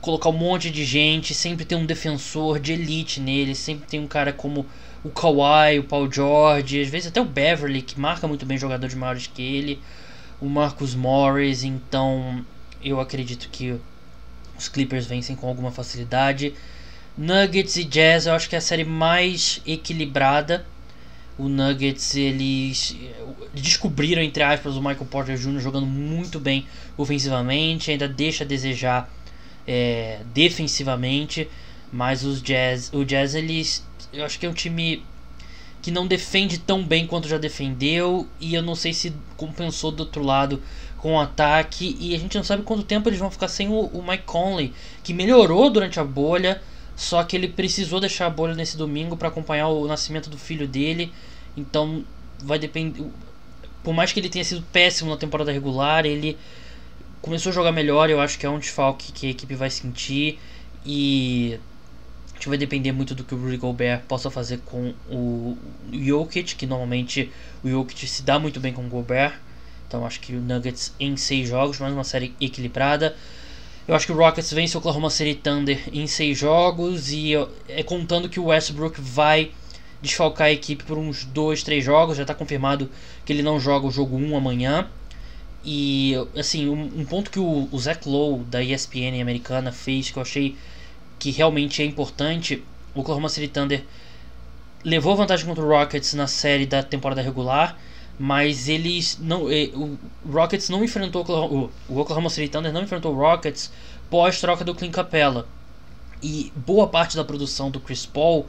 colocar um monte de gente, sempre tem um defensor de elite nele, sempre tem um cara como o Kawhi, o Paul George, às vezes até o Beverly, que marca muito bem jogadores maiores que ele, o Marcus Morris, então eu acredito que os Clippers vencem com alguma facilidade. Nuggets e Jazz, eu acho que é a série mais equilibrada. O Nuggets, eles descobriram, entre aspas, o Michael Porter Jr. jogando muito bem ofensivamente, ainda deixa a desejar é, defensivamente, mas os Jazz, o Jazz eles, eu acho que é um time que não defende tão bem quanto já defendeu e eu não sei se compensou do outro lado com o ataque e a gente não sabe quanto tempo eles vão ficar sem o, o Mike Conley, que melhorou durante a bolha, só que ele precisou deixar a bolha nesse domingo para acompanhar o nascimento do filho dele. Então vai depender. Por mais que ele tenha sido péssimo na temporada regular, ele começou a jogar melhor, eu acho que é um desfalque que a equipe vai sentir e a gente vai depender muito do que o Rudy Gobert possa fazer com o Jokic, que normalmente o Jokic se dá muito bem com o Gobert. Então acho que o Nuggets em seis jogos, mais uma série equilibrada. Eu acho que o Rockets vence o Oklahoma City Thunder em seis jogos e é contando que o Westbrook vai desfalcar a equipe por uns dois, três jogos. Já está confirmado que ele não joga o jogo 1 um amanhã. E, assim, um, um ponto que o, o Zach Lowe, da ESPN americana, fez, que eu achei que realmente é importante, o Oklahoma City Thunder levou vantagem contra o Rockets na série da temporada regular, mas eles não, eh, o Rockets não enfrentou o, Oklahoma City Thunder não enfrentou o Rockets pós troca do Clint Capella. E boa parte da produção do Chris Paul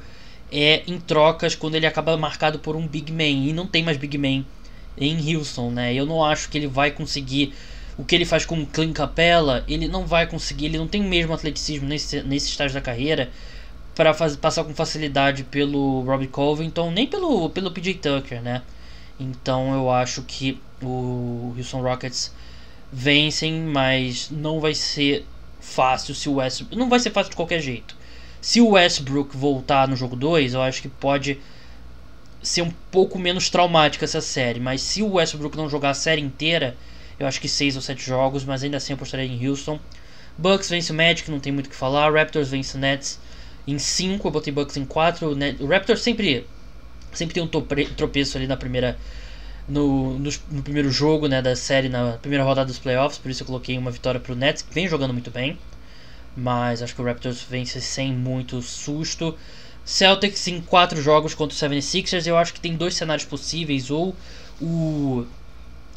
é em trocas quando ele acaba marcado por um big man e não tem mais big man em Houston, né? Eu não acho que ele vai conseguir o que ele faz com o Clint Capella, ele não vai conseguir, ele não tem o mesmo atleticismo nesse, nesse estágio da carreira para passar com facilidade pelo Robbie Covington, nem pelo, pelo PJ Tucker, né? Então eu acho que o Houston Rockets vencem, mas não vai ser fácil se o Westbrook. Não vai ser fácil de qualquer jeito. Se o Westbrook voltar no jogo 2, eu acho que pode ser um pouco menos traumática essa série. Mas se o Westbrook não jogar a série inteira, eu acho que 6 ou 7 jogos, mas ainda assim eu apostaria em Houston. Bucks vence o Magic, não tem muito o que falar. Raptors vence o Nets em 5, eu botei Bucks em 4. O Raptors sempre, sempre tem um tropeço ali na primeira. No, no, no, primeiro jogo né, da série, na primeira rodada dos playoffs, por isso eu coloquei uma vitória para o Nets, que vem jogando muito bem. Mas acho que o Raptors vence sem muito susto. Celtics em quatro jogos contra o 76ers, eu acho que tem dois cenários possíveis. Ou o,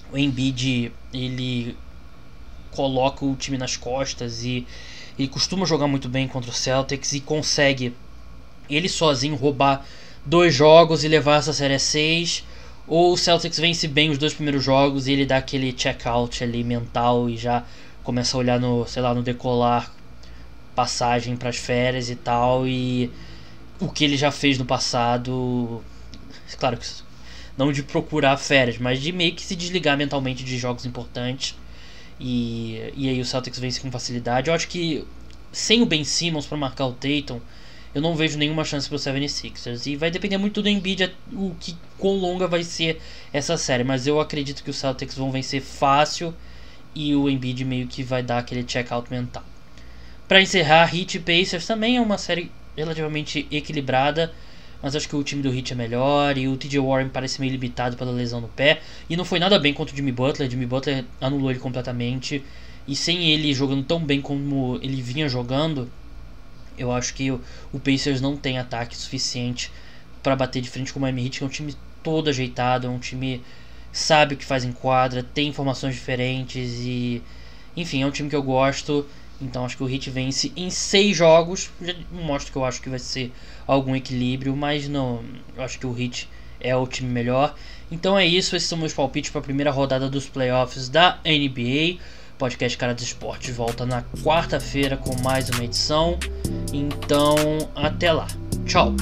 o Embiid ele coloca o time nas costas e ele costuma jogar muito bem contra o Celtics e consegue ele sozinho roubar dois jogos e levar essa série a 6. Ou o Celtics vence bem os dois primeiros jogos e ele dá aquele check-out ali mental e já começa a olhar no, sei lá, no decolar, passagem para as férias e tal e o que ele já fez no passado. Claro que não de procurar férias, mas de meio que se desligar mentalmente de jogos importantes. E, e aí o Celtics vence com facilidade. Eu acho que sem o Ben Simmons para marcar o Tatum, eu não vejo nenhuma chance para o 76ers. E vai depender muito do Embiid o que quão longa vai ser essa série, mas eu acredito que os Celtics vão vencer fácil e o Embiid meio que vai dar aquele check-out mental. Para encerrar, Heat Pacers também é uma série relativamente equilibrada, mas acho que o time do Heat é melhor e o TJ Warren parece meio limitado pela lesão no pé e não foi nada bem contra o Jimmy Butler, Jimmy Butler anulou ele completamente e sem ele jogando tão bem como ele vinha jogando, eu acho que o, Pacers não tem ataque suficiente para bater de frente com o Miami Heat, que é um time todo ajeitado, é um time sabe o que faz em quadra, tem informações diferentes e enfim, é um time que eu gosto. Então acho que o Heat vence em seis jogos. Já mostro que eu acho que vai ser algum equilíbrio, mas não, eu acho que o Heat é o time melhor. Então é isso, esses são meus palpites para a primeira rodada dos playoffs da NBA. podcast Cara dos Esportes volta na quarta-feira com mais uma edição. Então, até lá. Tchau.